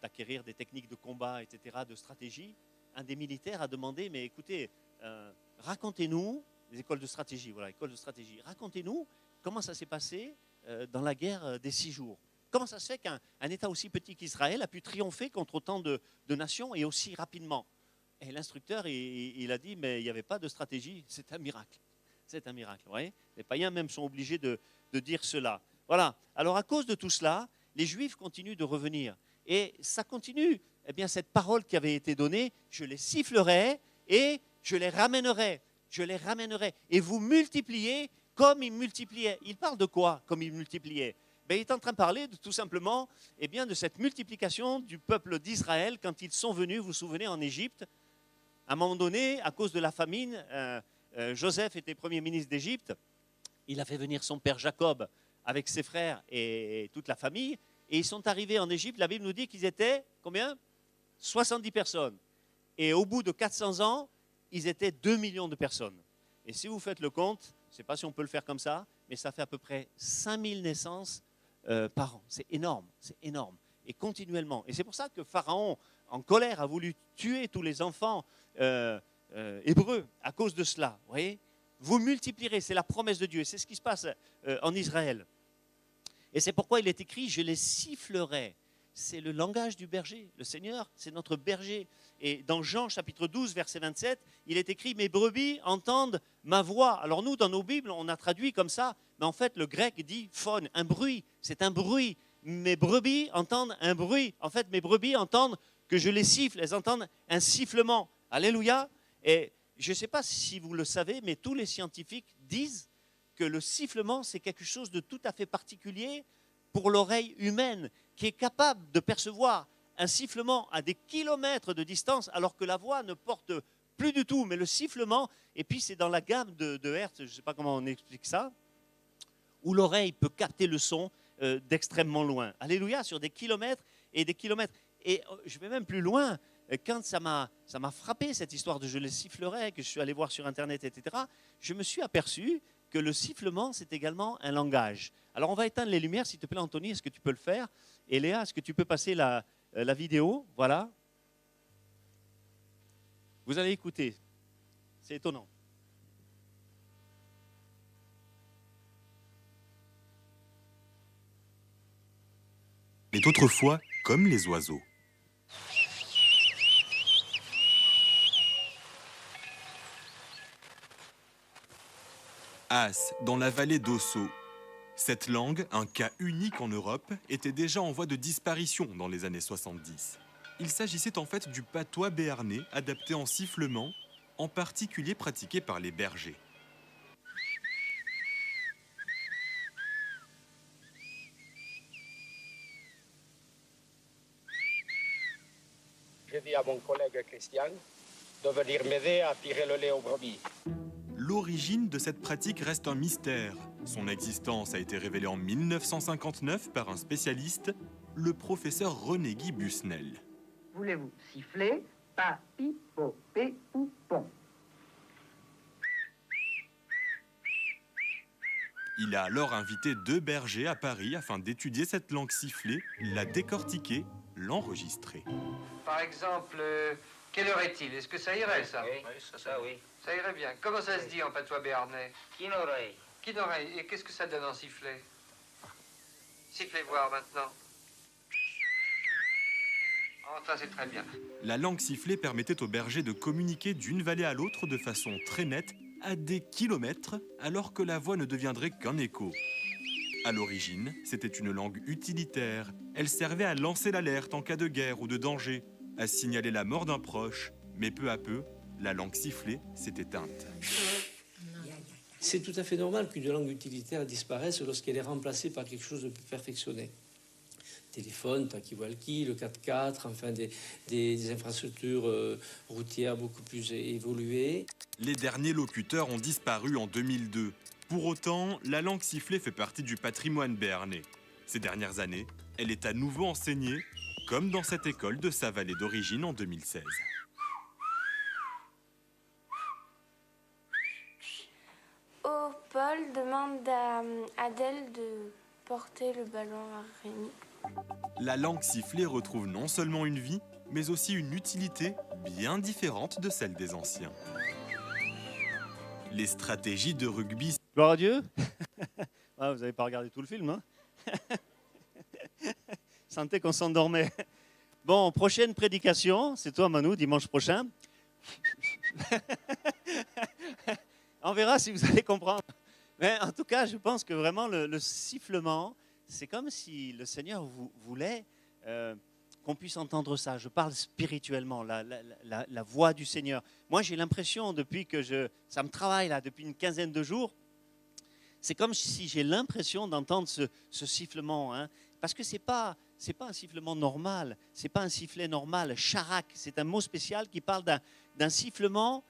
Speaker 3: d'acquérir des techniques de combat, etc., de stratégie. Un des militaires a demandé, mais écoutez, euh, racontez-nous, les écoles de stratégie, voilà, écoles de stratégie, racontez-nous comment ça s'est passé euh, dans la guerre euh, des six jours. Comment ça se fait qu'un un État aussi petit qu'Israël a pu triompher contre autant de, nations et aussi rapidement? Et l'instructeur, il, a dit, mais il n'y avait pas de stratégie, c'est un miracle. C'est un miracle, vous voyez? Les païens même sont obligés de dire cela. Voilà. Alors à cause de tout cela, les Juifs continuent de revenir. Et ça continue. Eh bien, cette parole qui avait été donnée, je les sifflerai et je les ramènerai. Je les ramènerai. Et vous multipliez comme ils multipliaient. Il parle de quoi comme ils multipliaient? Ben, Il est en train de parler tout simplement eh bien, de cette multiplication du peuple d'Israël quand ils sont venus, vous vous souvenez, en Égypte. À un moment donné, à cause de la famine, euh, euh, Joseph était premier ministre d'Égypte. Il a fait venir son père Jacob avec ses frères et toute la famille. Et ils sont arrivés en Égypte. La Bible nous dit qu'ils étaient combien? 70 personnes. Et au bout de 400 ans, ils étaient 2 millions de personnes. Et si vous faites le compte, je ne sais pas si on peut le faire comme ça, mais ça fait à peu près 5000 naissances euh, par an. C'est énorme, c'est énorme. Et continuellement. Et c'est pour ça que Pharaon, en colère, a voulu tuer tous les enfants euh, euh, hébreux à cause de cela. Vous voyez? Vous multiplierez, c'est la promesse de Dieu. C'est ce qui se passe en Israël. Et c'est pourquoi il est écrit, je les sifflerai. C'est le langage du berger. Le Seigneur, c'est notre berger. Et dans Jean chapitre 12, verset 27, il est écrit, mes brebis entendent ma voix. Alors nous, dans nos Bibles, on a traduit comme ça, mais en fait, le grec dit phone, un bruit. C'est un bruit. Mes brebis entendent un bruit. En fait, mes brebis entendent que je les siffle. Elles entendent un sifflement. Alléluia. Et je ne sais pas si vous le savez, mais tous les scientifiques disent que le sifflement, c'est quelque chose de tout à fait particulier pour l'oreille humaine, qui est capable de percevoir un sifflement à des kilomètres de distance, alors que la voix ne porte plus du tout. Mais le sifflement, et puis c'est dans la gamme de, hertz, je ne sais pas comment on explique ça, où l'oreille peut capter le son euh, d'extrêmement loin. Alléluia, sur des kilomètres et des kilomètres. Et euh, je vais même plus loin. Euh, Quand ça m'a ça m'a frappé cette histoire de je les sifflerai, que je suis allé voir sur internet, etc. Je me suis aperçu que le sifflement c'est également un langage. Alors on va éteindre les lumières, s'il te plaît, Anthony, est-ce que tu peux le faire? Et Léa, est-ce que tu peux passer la, euh, la vidéo? Voilà. Vous allez écouter. C'est étonnant.
Speaker 6: est autrefois comme les oiseaux. As, dans la vallée d'Osso. Cette langue, un cas unique en Europe, était déjà en voie de disparition dans les années 70. Il s'agissait en fait du patois béarnais adapté en sifflement, en particulier pratiqué par les bergers.
Speaker 7: J'ai dit à mon collègue Christian de venir m'aider à tirer le lait aux brebis.
Speaker 6: L'origine de cette pratique reste un mystère. Son existence a été révélée en 1959 par un spécialiste, le professeur René Guy Busnel.
Speaker 8: Voulez-vous siffler? Pa, pi, po, pe ou pon
Speaker 6: Il a alors invité deux bergers à Paris afin d'étudier cette langue sifflée, la décortiquer, l'enregistrer.
Speaker 9: Par exemple, euh, quelle heure est-il? Est-ce que ça irait, ça?
Speaker 7: Oui, ça, oui.
Speaker 9: Ça irait bien. Comment ça se dit en patois béarnais?
Speaker 7: Qui n'aurait
Speaker 9: Qui n'aurait Et qu'est-ce que ça donne en sifflet? Sifflez voir maintenant. Oh, ça c'est très bien.
Speaker 6: La langue sifflée permettait aux bergers de communiquer d'une vallée à l'autre de façon très nette, à des kilomètres, alors que la voix ne deviendrait qu'un écho. À l'origine, c'était une langue utilitaire. Elle servait à lancer l'alerte en cas de guerre ou de danger, à signaler la mort d'un proche. Mais peu à peu, la langue sifflée s'est éteinte.
Speaker 10: C'est tout à fait normal qu'une langue utilitaire disparaisse lorsqu'elle est remplacée par quelque chose de plus perfectionné. Téléphone, talkie-walkie, le 4x4, enfin des, des- des infrastructures euh, routières beaucoup plus évoluées.
Speaker 6: Les derniers locuteurs ont disparu en 2002. Pour autant, la langue sifflée fait partie du patrimoine béarnais. Ces dernières années, elle est à nouveau enseignée, comme dans cette école de sa vallée d'origine en 2016.
Speaker 11: Oh, Paul demande à euh, Adèle de porter le ballon à Rémi.
Speaker 6: La langue sifflée retrouve non seulement une vie, mais aussi une utilité bien différente de celle des anciens. Les stratégies de rugby
Speaker 3: Gloire à Dieu. <laughs> Ah, vous n'avez pas regardé tout le film, hein? <laughs> Sentez qu'on s'endormait. Bon, prochaine prédication, c'est toi Manu, dimanche prochain. <laughs> On verra si vous allez comprendre. Mais en tout cas, je pense que vraiment le, le sifflement, c'est comme si le Seigneur vou- voulait euh, qu'on puisse entendre ça. Je parle spirituellement, la, voix du Seigneur. Moi, j'ai l'impression, depuis que je, ça me travaille là, depuis une quinzaine de jours, c'est comme si j'ai l'impression d'entendre ce, ce sifflement, hein, parce que c'est pas c'est pas un sifflement normal, c'est pas un sifflet normal. Charak, c'est un mot spécial qui parle d'un sifflement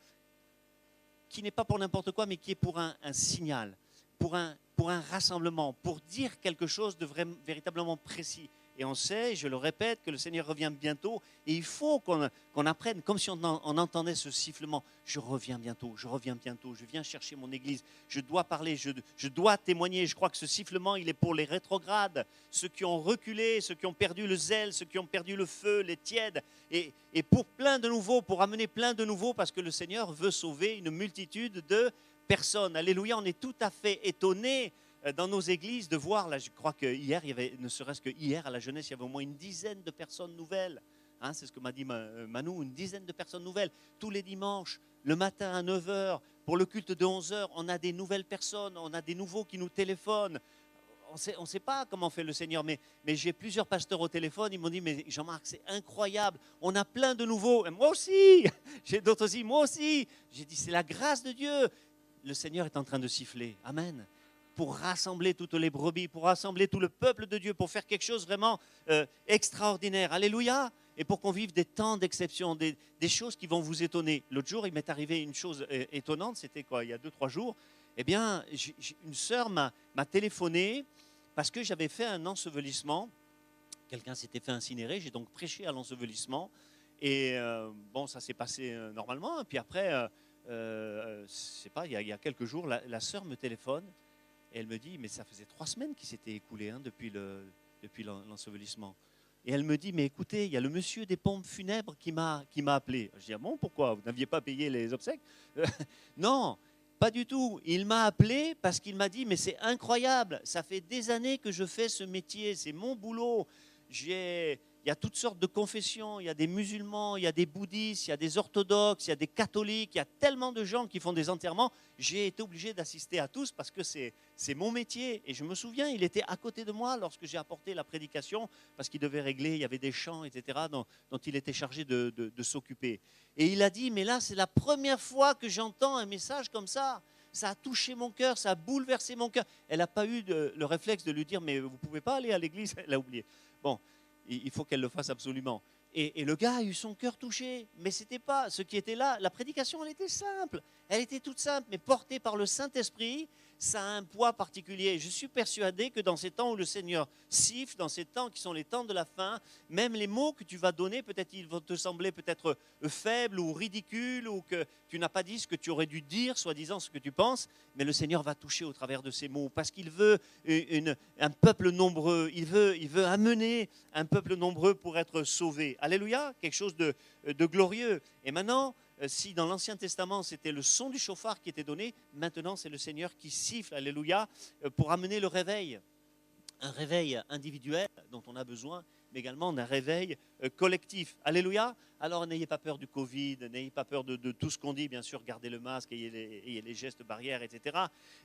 Speaker 3: qui n'est pas pour n'importe quoi, mais qui est pour un, signal, pour un rassemblement, pour dire quelque chose de véritablement précis. Et on sait, je le répète, que le Seigneur revient bientôt. Et il faut qu'on apprenne, comme si on, on entendait ce sifflement. Je reviens bientôt, je reviens bientôt, je viens chercher mon Église, je dois parler, je, je dois témoigner. Je crois que ce sifflement, il est pour les rétrogrades, ceux qui ont reculé, ceux qui ont perdu le zèle, ceux qui ont perdu le feu, les tièdes. Et, et pour plein de nouveaux, pour amener plein de nouveaux, parce que le Seigneur veut sauver une multitude de personnes. Alléluia, on est tout à fait étonnés euh, dans nos églises de voir, là, je crois que hier, il y avait, ne serait-ce que hier à la jeunesse, il y avait au moins une dizaine de personnes nouvelles. Hein, c'est ce que m'a dit euh, Manou, une dizaine de personnes nouvelles. Tous les dimanches, le matin à 9h, pour le culte de 11h, on a des nouvelles personnes, on a des nouveaux qui nous téléphonent. On ne sait pas comment fait le Seigneur, mais, j'ai plusieurs pasteurs au téléphone, ils m'ont dit, mais Jean-Marc, c'est incroyable, on a plein de nouveaux. Moi aussi, <laughs> j'ai d'autres aussi, moi aussi. J'ai dit, c'est la grâce de Dieu. Le Seigneur est en train de siffler. Amen pour rassembler toutes les brebis, pour rassembler tout le peuple de Dieu, pour faire quelque chose vraiment euh, extraordinaire. Alléluia. Et pour qu'on vive des temps d'exception, des, choses qui vont vous étonner. L'autre jour, il m'est arrivé une chose euh, étonnante, c'était quoi, il y a deux, trois jours? Eh bien, une sœur m'a téléphoné parce que j'avais fait un ensevelissement. Quelqu'un s'était fait incinérer, j'ai donc prêché à l'ensevelissement. Et euh, bon, ça s'est passé normalement. Puis après, euh, euh, c'est pas, il y, a, quelques jours, la sœur me téléphone elle me dit, mais ça faisait trois semaines qui s'étaient écoulées hein, depuis le- depuis l'en- l'ensevelissement. Et elle me dit, mais écoutez, il y a le monsieur des pompes funèbres qui m'a qui m'a appelé. Je dis, ah bon, pourquoi? Vous n'aviez pas payé les obsèques? <laughs> Non, pas du tout. Il m'a appelé parce qu'il m'a dit, mais c'est incroyable, ça fait des années que je fais ce métier, c'est mon boulot. J'ai- Il y a toutes sortes de confessions, il y a des musulmans, il y a des bouddhistes, il y a des orthodoxes, il y a des catholiques, il y a tellement de gens qui font des enterrements. J'ai été obligé d'assister à tous parce que c'est mon métier. Et je me souviens, il était à côté de moi lorsque j'ai apporté la prédication parce qu'il devait régler, il y avait des chants, etc., dont, il était chargé de, s'occuper. Et il a dit, mais là, c'est la première fois que j'entends un message comme ça. Ça a touché mon cœur, ça a bouleversé mon cœur. Elle n'a pas eu le réflexe de lui dire, mais vous ne pouvez pas aller à l'église? <laughs> Elle a oublié. Bon, il faut qu'elle le fasse absolument. Et, et le gars a eu son cœur touché, mais c'était pas ce qui était là. La prédication, elle était simple, elle était toute simple, mais portée par le Saint-Esprit, ça a un poids particulier. Je suis persuadé que dans ces temps où le Seigneur siffle, dans ces temps qui sont les temps de la fin, même les mots que tu vas donner, peut-être ils vont te sembler peut-être euh, faibles ou ridicules, ou que tu n'as pas dit ce que tu aurais dû dire, soi-disant ce que tu penses, mais le Seigneur va toucher au travers de ces mots, parce qu'il veut un peuple nombreux, il veut, il veut amener un peuple nombreux pour être sauvé. Alléluia, quelque chose de, de glorieux. Et maintenant, si dans l'Ancien Testament c'était le son du chauffard qui était donné, maintenant c'est le Seigneur qui siffle, alléluia, euh, pour amener le réveil. un réveil individuel dont on a besoin, mais également d'un réveil euh, collectif. Alléluia. Alors n'ayez pas peur du Covid, n'ayez pas peur de, tout ce qu'on dit, bien sûr, gardez le masque, ayez les, gestes barrières, etc.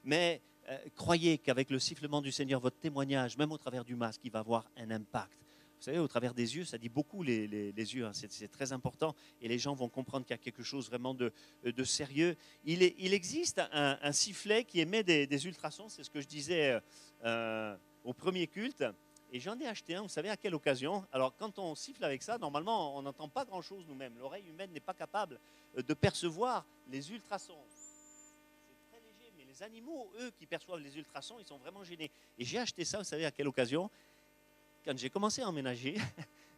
Speaker 3: Mais euh, croyez qu'avec le sifflement du Seigneur, votre témoignage, même au travers du masque, il va avoir un impact. Vous savez, au travers des yeux, ça dit beaucoup les, yeux, hein, c'est très important, et les gens vont comprendre qu'il y a quelque chose vraiment de, sérieux. Il, existe un, sifflet qui émet des, des ultrasons, c'est ce que je disais euh, euh, au premier culte, et j'en ai acheté un, vous savez à quelle occasion? Alors quand on siffle avec ça, normalement on n'entend pas grand-chose nous-mêmes, l'oreille humaine n'est pas capable euh, de percevoir les ultrasons. C'est très léger, mais les animaux, eux, qui perçoivent les ultrasons, ils sont vraiment gênés. Et j'ai acheté ça, vous savez à quelle occasion? Quand j'ai commencé à emménager,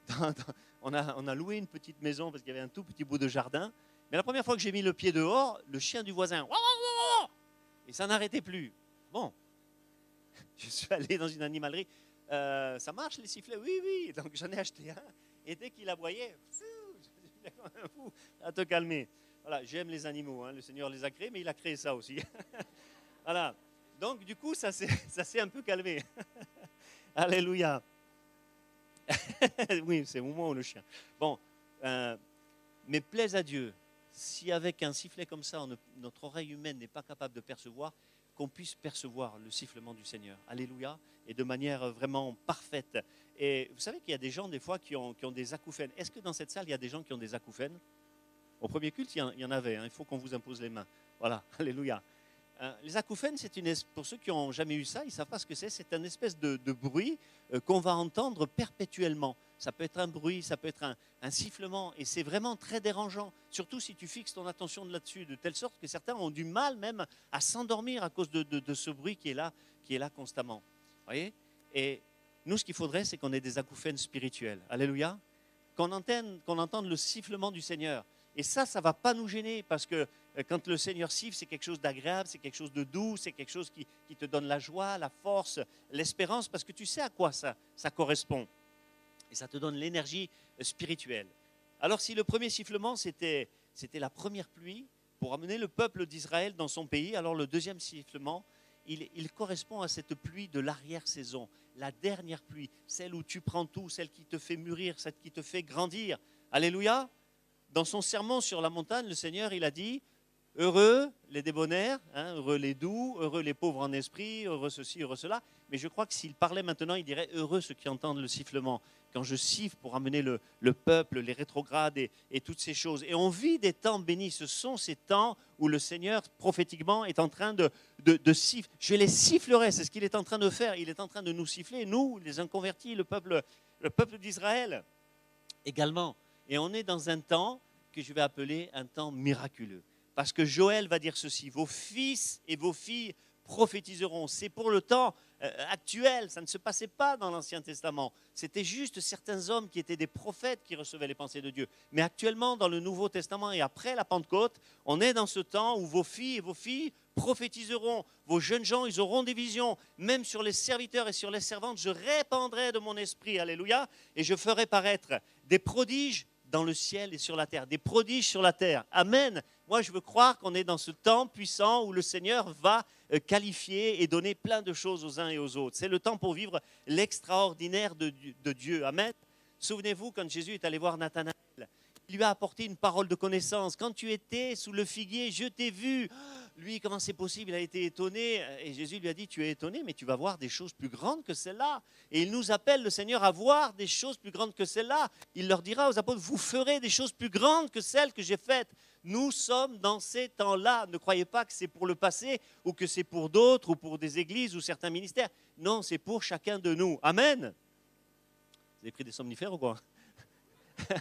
Speaker 3: <laughs> on, a, loué une petite maison parce qu'il y avait un tout petit bout de jardin. Mais la première fois que j'ai mis le pied dehors, le chien du voisin, et ça n'arrêtait plus. Bon, <laughs> je suis allé dans une animalerie. Euh, ça marche les sifflets? Oui, oui. Donc j'en ai acheté un. Et dès qu'il aboyait, à te calmer. Voilà, j'aime les animaux. hein. Le Seigneur les a créés, mais il a créé ça aussi. <laughs> voilà. Donc du coup, ça s'est un peu calmé. Alléluia. <laughs> oui, c'est moi ou le chien. Bon, euh, mais plaise à Dieu, si avec un sifflet comme ça, notre oreille humaine n'est pas capable de percevoir, qu'on puisse percevoir le sifflement du Seigneur. Alléluia. Et de manière vraiment parfaite. Et vous savez qu'il y a des gens, des fois, qui ont, des acouphènes. Est-ce que dans cette salle, il y a des gens qui ont des acouphènes? Au premier culte, il y en, il y en avait. hein. Il faut qu'on vous impose les mains. Voilà. <laughs> Alléluia. Euh, les acouphènes, c'est une, pour ceux qui n'ont jamais eu ça, ils ne savent pas ce que c'est. C'est un espèce de, bruit euh, qu'on va entendre perpétuellement. Ça peut être un bruit, ça peut être un, sifflement, et c'est vraiment très dérangeant. Surtout si tu fixes ton attention là-dessus, de telle sorte que certains ont du mal même à s'endormir à cause de, de- de ce bruit qui est là, qui est là constamment. Voyez? Et nous, ce qu'il faudrait, c'est qu'on ait des acouphènes spirituels. Alléluia? Qu'on entende, qu'on entende le sifflement du Seigneur. Et ça, ça ne va pas nous gêner parce que euh, quand le Seigneur siffle, c'est quelque chose d'agréable, c'est quelque chose de doux, c'est quelque chose qui, qui te donne la joie, la force, l'espérance, parce que tu sais à quoi ça, ça correspond. Et ça te donne l'énergie euh, spirituelle. Alors si le premier sifflement, c'était, c'était la première pluie pour amener le peuple d'Israël dans son pays, alors le deuxième sifflement, il, il correspond à cette pluie de l'arrière-saison, la dernière pluie, celle où tu prends tout, celle qui te fait mûrir, celle qui te fait grandir. Alléluia? Dans son sermon sur la montagne, le Seigneur, il a dit, Heureux les débonnaires, hein, heureux les doux, heureux les pauvres en esprit, heureux ceci, heureux cela. Mais je crois que s'il parlait maintenant, il dirait heureux ceux qui entendent le sifflement. Quand je siffle pour amener le, le peuple, les rétrogrades et, toutes ces choses. Et on vit des temps bénis. Ce sont ces temps où le Seigneur, prophétiquement, est en train de siffler. Je les sifflerai, c'est ce qu'il est en train de faire. Il est en train de nous siffler, nous, les inconvertis, le peuple, le peuple d'Israël également. Et on est dans un temps que je vais appeler un temps miraculeux. Parce que Joël va dire ceci, vos fils et vos filles prophétiseront. C'est pour le temps euh, actuel, ça ne se passait pas dans l'Ancien Testament. C'était juste certains hommes qui étaient des prophètes qui recevaient les pensées de Dieu. Mais actuellement, dans le Nouveau Testament et après la Pentecôte, on est dans ce temps où vos filles et vos filles prophétiseront. Vos jeunes gens, ils auront des visions. Même sur les serviteurs et sur les servantes, je répandrai de mon esprit. Alléluia. Et je ferai paraître des prodiges dans le ciel et sur la terre, des prodiges sur la terre. Amen. Moi, je veux croire qu'on est dans ce temps puissant où le Seigneur va euh, qualifier et donner plein de choses aux uns et aux autres. C'est le temps pour vivre l'extraordinaire de, Dieu. Amen. Souvenez-vous, quand Jésus est allé voir Nathanaël, il lui a apporté une parole de connaissance. Quand tu étais sous le figuier, je t'ai vu. Lui, comment c'est possible? Il a été étonné. Et Jésus lui a dit, tu es étonné, mais tu vas voir des choses plus grandes que celles-là. Et il nous appelle, le Seigneur, à voir des choses plus grandes que celles-là. Il leur dira aux apôtres, vous ferez des choses plus grandes que celles que j'ai faites. Nous sommes dans ces temps-là. Ne croyez pas que c'est pour le passé ou que c'est pour d'autres ou pour des églises ou certains ministères. Non, c'est pour chacun de nous. Amen. Vous avez pris des somnifères ou quoi? <laughs>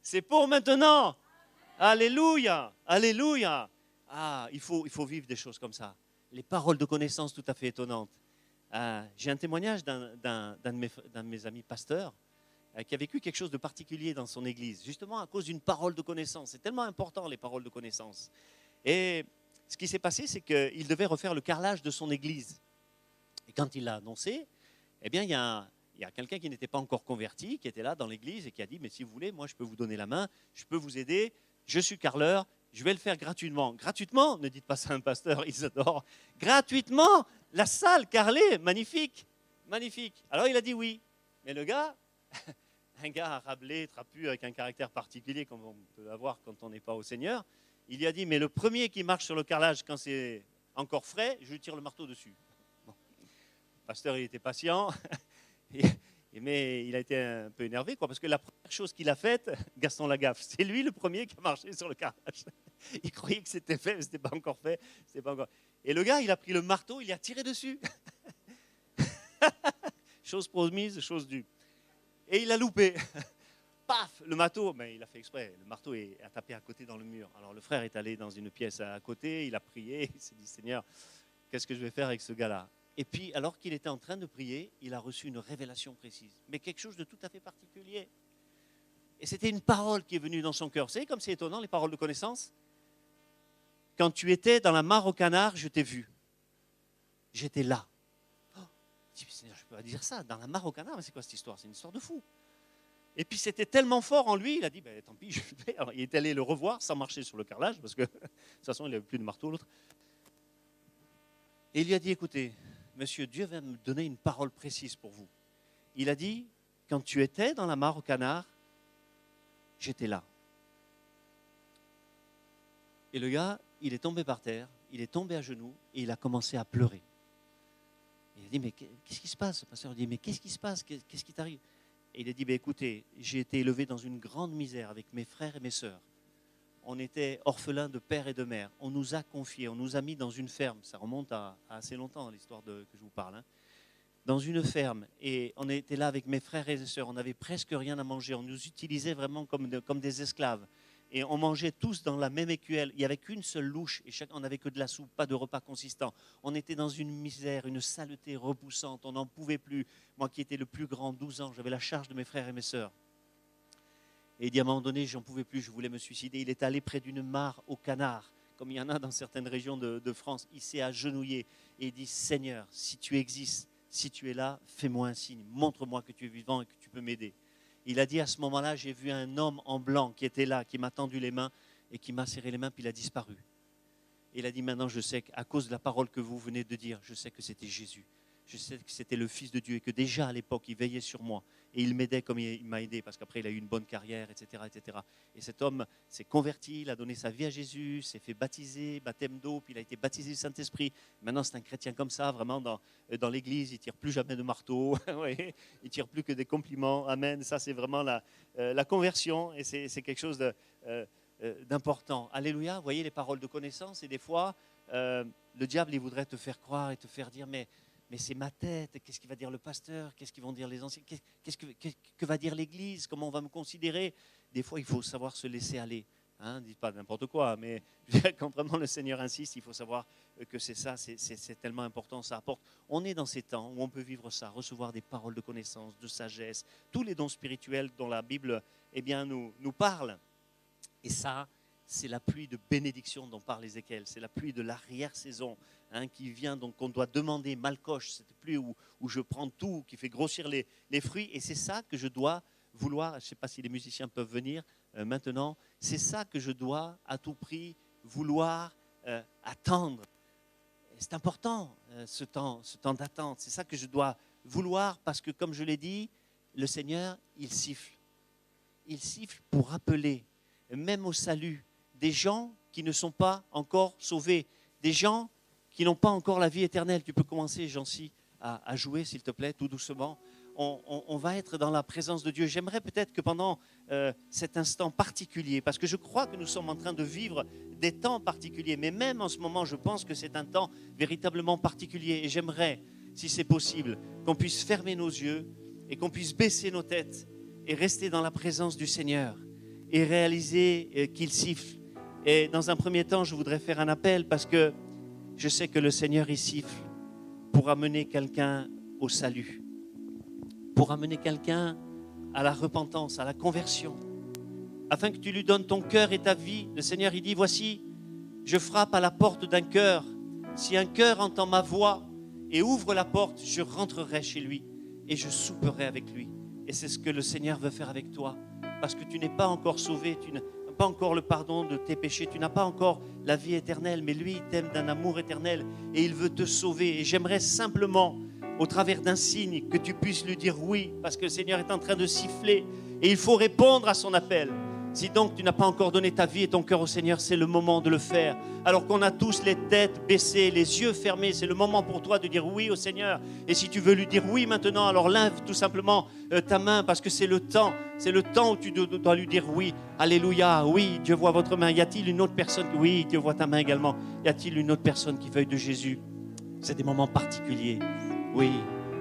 Speaker 3: C'est pour maintenant. Alléluia. Alléluia. Ah, il faut, il faut vivre des choses comme ça. Les paroles de connaissance tout à fait étonnantes. Euh, J'ai un témoignage d'un de, mes- de mes amis pasteurs euh, qui a vécu quelque chose de particulier dans son église, justement à cause d'une parole de connaissance. C'est tellement important, les paroles de connaissance. Et ce qui s'est passé, c'est qu'il devait refaire le carrelage de son église. Et quand il l'a annoncé, eh bien, il y a, a quelqu'un qui n'était pas encore converti, qui était là dans l'église et qui a dit, mais si vous voulez, moi, je peux vous donner la main, je peux vous aider, je suis carreleur, je vais le faire gratuitement. Gratuitement, ne dites pas ça à un pasteur, ils adorent. Gratuitement, la salle carrelée, magnifique. magnifique. Alors il a dit oui. Mais le gars, <laughs> un gars rablé, trapu, avec un caractère particulier comme on peut avoir quand on n'est pas au Seigneur, il lui a dit, mais le premier qui marche sur le carrelage quand c'est encore frais, je lui tire le marteau dessus. Le pasteur, il était patient, <laughs> mais il a été un peu énervé, quoi, parce que la première chose qu'il a faite, <laughs> Gaston Lagaffe, c'est lui le premier qui a marché sur le carrelage. <laughs> Il croyait que c'était fait, mais ce n'était pas encore fait. Pas encore... Et le gars, il a pris le marteau, il a tiré dessus. <laughs> chose promise, chose due. Et il a loupé. <laughs> Paf, le marteau, mais il a fait exprès, le marteau a tapé à côté dans le mur. Alors le frère est allé dans une pièce à côté, il a prié, il s'est dit Seigneur, qu'est-ce que je vais faire avec ce gars-là? Et puis, alors qu'il était en train de prier, il a reçu une révélation précise, mais quelque chose de tout à fait particulier. Et c'était une parole qui est venue dans son cœur. Savez comme c'est étonnant, les paroles de connaissance Quand tu étais dans la mare au canard, je t'ai vu. J'étais là. Oh, je peux pas dire ça, dans la mare au canard, mais c'est quoi cette histoire? C'est une histoire de fou. Et puis c'était tellement fort en lui, il a dit, ben, tant pis, <laughs> je vais. Il est allé le revoir sans marcher sur le carrelage, parce que <laughs> de toute façon, il n'avait plus de marteau, l'autre. Et il lui a dit, écoutez, monsieur, Dieu va me donner une parole précise pour vous. Il a dit, quand tu étais dans la mare au canard, j'étais là. Et le gars, il est tombé par terre, il est tombé à genoux et il a commencé à pleurer. Il a dit, mais qu'est-ce qui se passe? Le pasteur dit, mais qu'est-ce qui se passe? Qu'est-ce qui t'arrive? Et il a dit, ben, écoutez, j'ai été élevé dans une grande misère avec mes frères et mes sœurs. On était orphelins de père et de mère. On nous a confiés, on nous a mis dans une ferme. Ça remonte à, assez longtemps, l'histoire que je vous parle. Hein. Dans une ferme. Et on était là avec mes frères et sœurs. On n'avait presque rien à manger. On nous utilisait vraiment comme, comme des esclaves et on mangeait tous dans la même écuelle. Il n'y avait qu'une seule louche et on n'avait que de la soupe, pas de repas consistant. On était dans une misère, une saleté repoussante, on n'en pouvait plus. Moi qui étais le plus grand, 12 ans, j'avais la charge de mes frères et mes sœurs. Et à un moment donné, j'en pouvais plus, je voulais me suicider. Il est allé près d'une mare au canard, comme il y en a dans certaines régions de, de France. Il s'est agenouillé et il dit Seigneur, si tu existes, si tu es là, fais-moi un signe, montre-moi que tu es vivant et que tu peux m'aider. Il a dit à ce moment-là, j'ai vu un homme en blanc qui était là, qui m'a tendu les mains et qui m'a serré les mains, puis il a disparu. il a dit, maintenant je sais qu'à cause de la parole que vous venez de dire, je sais que c'était Jésus. Je sais que c'était le Fils de Dieu et que déjà à l'époque, il veillait sur moi. Et il m'aidait comme il m'a aidé, parce qu'après, il a eu une bonne carrière, etc. etc. Et cet homme s'est converti, il a donné sa vie à Jésus, s'est fait baptiser, baptême d'eau, puis il a été baptisé du Saint-Esprit. Maintenant, c'est un chrétien comme ça, vraiment, dans, dans l'église, il tire plus jamais de marteau, <laughs> il tire plus que des compliments. Amen. Ça, c'est vraiment la, euh, la conversion, et c'est quelque chose euh, euh, d'important. Alléluia. Vous voyez les paroles de connaissance, et des fois, le diable, il voudrait te faire croire et te faire dire, mais mais c'est ma tête, qu'est-ce qu'il va dire le pasteur, qu'est-ce qu'ils vont dire les anciens, qu'est-ce que, que, va dire l'Église, comment on va me considérer. Des fois, il faut savoir se laisser aller. Hein, dites pas n'importe quoi, mais quand vraiment <laughs> le Seigneur insiste, il faut savoir que c'est ça, c'est tellement important, ça apporte. On est dans ces temps où on peut vivre ça, recevoir des paroles de connaissance, de sagesse, tous les dons spirituels dont la Bible eh bien, nous, nous parle. Et ça, c'est la pluie de bénédiction dont parle Ézéchiel, c'est la pluie de l'arrière-saison hein, qui vient, donc on doit demander, malcoche, cette pluie où, je prends tout, qui fait grossir les, les fruits, et c'est ça que je dois vouloir, je ne sais pas si les musiciens peuvent venir euh, maintenant, c'est ça que je dois à tout prix vouloir euh, attendre. C'est important euh, ce temps, ce temps d'attente, c'est ça que je dois vouloir parce que comme je l'ai dit, le Seigneur, il siffle. Il siffle pour rappeler, même au salut, des gens qui ne sont pas encore sauvés, des gens qui n'ont pas encore la vie éternelle. Tu peux commencer, Jancy, à, à jouer, s'il te plaît, tout doucement. On, va être dans la présence de Dieu. J'aimerais peut-être que pendant euh, cet instant particulier, parce que je crois que nous sommes en train de vivre des temps particuliers, mais même en ce moment, je pense que c'est un temps véritablement particulier. Et j'aimerais, si c'est possible, qu'on puisse fermer nos yeux et qu'on puisse baisser nos têtes et rester dans la présence du Seigneur et réaliser euh, qu'il siffle et dans un premier temps, je voudrais faire un appel parce que je sais que le Seigneur y siffle pour amener quelqu'un au salut, pour amener quelqu'un à la repentance, à la conversion, afin que tu lui donnes ton cœur et ta vie. Le Seigneur, il dit, voici, je frappe à la porte d'un cœur. Si un cœur entend ma voix et ouvre la porte, je rentrerai chez lui et je souperai avec lui. Et c'est ce que le Seigneur veut faire avec toi, parce que tu n'es pas encore sauvé, pas encore le pardon de tes péchés, tu n'as pas encore la vie éternelle, mais lui, il t'aime d'un amour éternel et il veut te sauver. Et j'aimerais simplement au travers d'un signe, que tu puisses lui dire oui, parce que le Seigneur est en train de siffler et il faut répondre à son appel. Si donc tu n'as pas encore donné ta vie et ton cœur au Seigneur, c'est le moment de le faire. Alors qu'on a tous les têtes baissées, les yeux fermés, c'est le moment pour toi de dire oui au Seigneur. Et si tu veux lui dire oui maintenant, alors lève tout simplement euh, ta main parce que c'est le temps. C'est le temps où tu do- dois lui dire oui. Alléluia. Oui, Dieu voit votre main. Y a-t-il une autre personne? Oui, Dieu voit ta main également. Y a-t-il une autre personne qui veuille de Jésus? C'est des moments particuliers. Oui.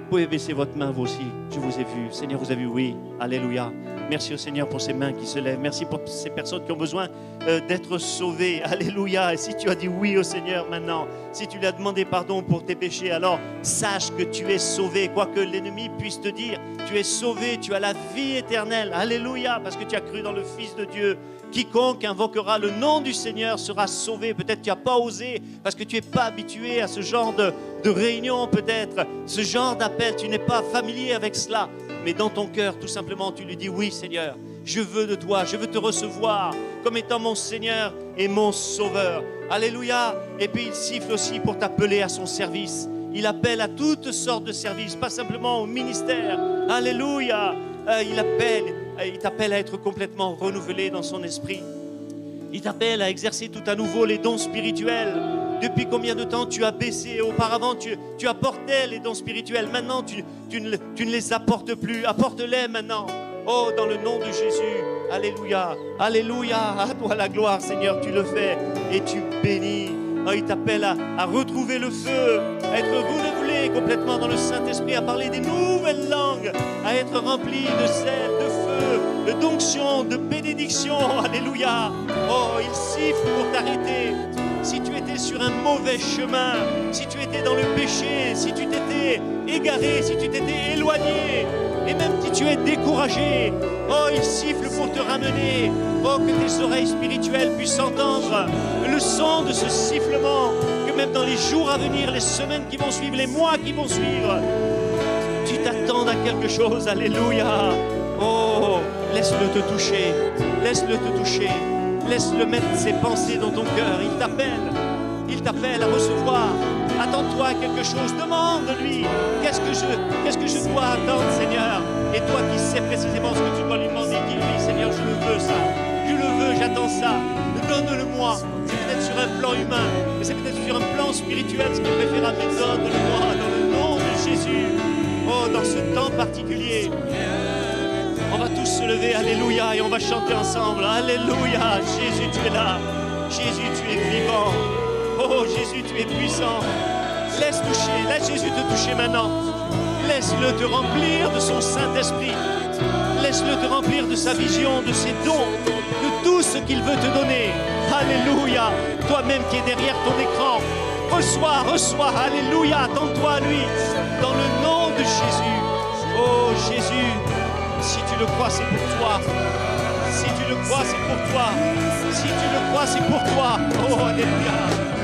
Speaker 3: Vous pouvez baisser votre main, vous aussi. Je vous ai vu. Seigneur, vous avez vu. Oui. Alléluia. Merci au Seigneur pour ces mains qui se lèvent. Merci pour ces personnes qui ont besoin euh, d'être sauvées. <laughs> Alléluia. Et si tu as dit oui au Seigneur maintenant, si tu lui as demandé pardon pour tes péchés, alors sache que tu es sauvé. Quoi que l'ennemi puisse te dire, tu es sauvé, tu as la vie éternelle. Alléluia. Parce que tu as cru dans le Fils de Dieu. Quiconque invoquera le nom du Seigneur sera sauvé. Peut-être tu n'as pas osé parce que tu n'es pas habitué à ce genre de, de réunion, peut-être, ce genre d'appel. Tu n'es pas familier avec cela. Mais dans ton cœur, tout simplement, tu lui dis oui, Seigneur. Je veux de toi, je veux te recevoir comme étant mon Seigneur et mon Sauveur. Alléluia. Et puis il siffle aussi pour t'appeler à son service. Il appelle à toutes sortes de services, pas simplement au ministère. Alléluia. Euh, il appelle, il t'appelle à être complètement renouvelé dans son esprit. Il t'appelle à exercer tout à nouveau les dons spirituels. Depuis combien de temps tu as baissé Auparavant, tu, tu apportais les dons spirituels. Maintenant, tu, tu ne, tu ne les apportes plus. Apporte-les maintenant. Oh, dans le nom de Jésus. Alléluia. Alléluia. À toi la gloire, Seigneur. Tu le fais et tu bénis. Oh, il t'appelle à, à retrouver le feu, à être renouvelé complètement dans le Saint-Esprit, à parler des nouvelles langues, à être rempli de sel, de d'onction, de bénédiction. Alléluia. Oh, il siffle pour t'arrêter. Si tu étais sur un mauvais chemin, si tu étais dans le péché, si tu t'étais égaré, si tu t'étais éloigné, et même si tu es découragé, oh, il siffle pour te ramener. Oh, que tes oreilles spirituelles puissent entendre le son de ce sifflement, que même dans les jours à venir, les semaines qui vont suivre, les mois qui vont suivre, tu t'attendes à quelque chose. Alléluia. Oh, laisse-le te toucher. Laisse-le te toucher. Laisse-le mettre ses pensées dans ton cœur. Il t'appelle. Il t'appelle à recevoir. Attends-toi quelque chose. Demande-lui. Qu'est-ce que je, qu'est-ce que je dois attendre, Seigneur? Et toi qui sais précisément ce que tu dois lui demander, dis-lui, Seigneur, je le veux ça. Je le veux, j'attends ça. Donne-le-moi. C'est peut-être sur un plan humain, mais c'est peut-être sur un plan spirituel ce qui est préférable. Donne-le-moi dans le nom de Jésus. Oh, dans ce temps particulier. Se lever, Alléluia, et on va chanter ensemble. Alléluia, Jésus, tu es là. Jésus, tu es vivant. Oh, Jésus, tu es puissant. Laisse toucher, laisse Jésus te toucher maintenant. Laisse-le te remplir de son Saint-Esprit. Laisse-le te remplir de sa vision, de ses dons, de tout ce qu'il veut te donner. Alléluia. Toi-même qui es derrière ton écran, reçois, reçois. Alléluia. Attends-toi à lui. Dans le nom de Jésus. Oh Jésus, le crois, c'est pour toi. Si tu le crois, c'est pour toi. Si tu le crois, c'est pour toi. Oh, Alléluia.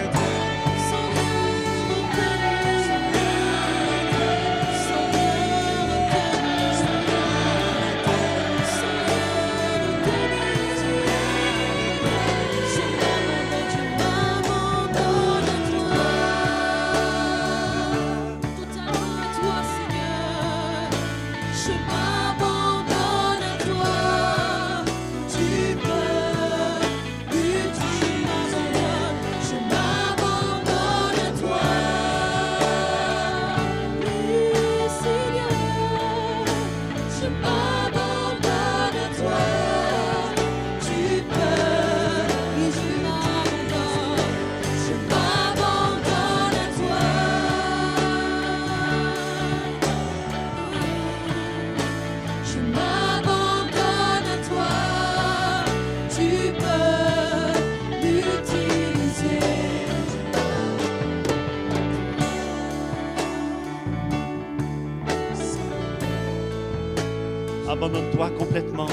Speaker 3: Abandonne-toi complètement.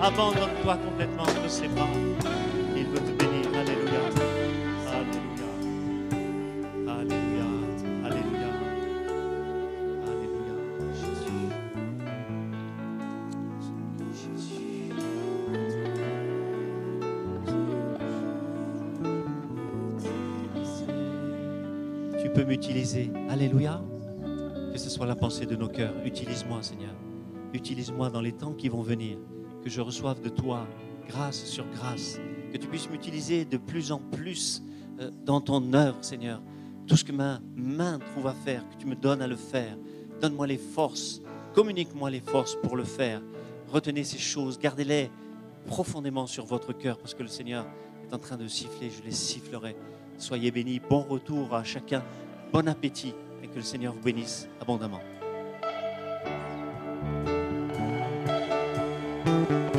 Speaker 3: Abandonne-toi complètement de ses bras. Il veut te bénir. Alléluia. Alléluia. Alléluia. Alléluia. Alléluia. Jésus. Tu peux m'utiliser. Alléluia. Que ce soit la pensée de nos cœurs. Utilise-moi, Seigneur. Utilise-moi dans les temps qui vont venir. Que je reçoive de toi grâce sur grâce. Que tu puisses m'utiliser de plus en plus euh, dans ton œuvre, Seigneur. Tout ce que ma main trouve à faire, que tu me donnes à le faire. Donne-moi les forces. Communique-moi les forces pour le faire. Retenez ces choses. Gardez-les profondément sur votre cœur parce que le Seigneur est en train de siffler. Je les sifflerai. Soyez bénis. Bon retour à chacun. Bon appétit et que le Seigneur vous bénisse abondamment. Thank you.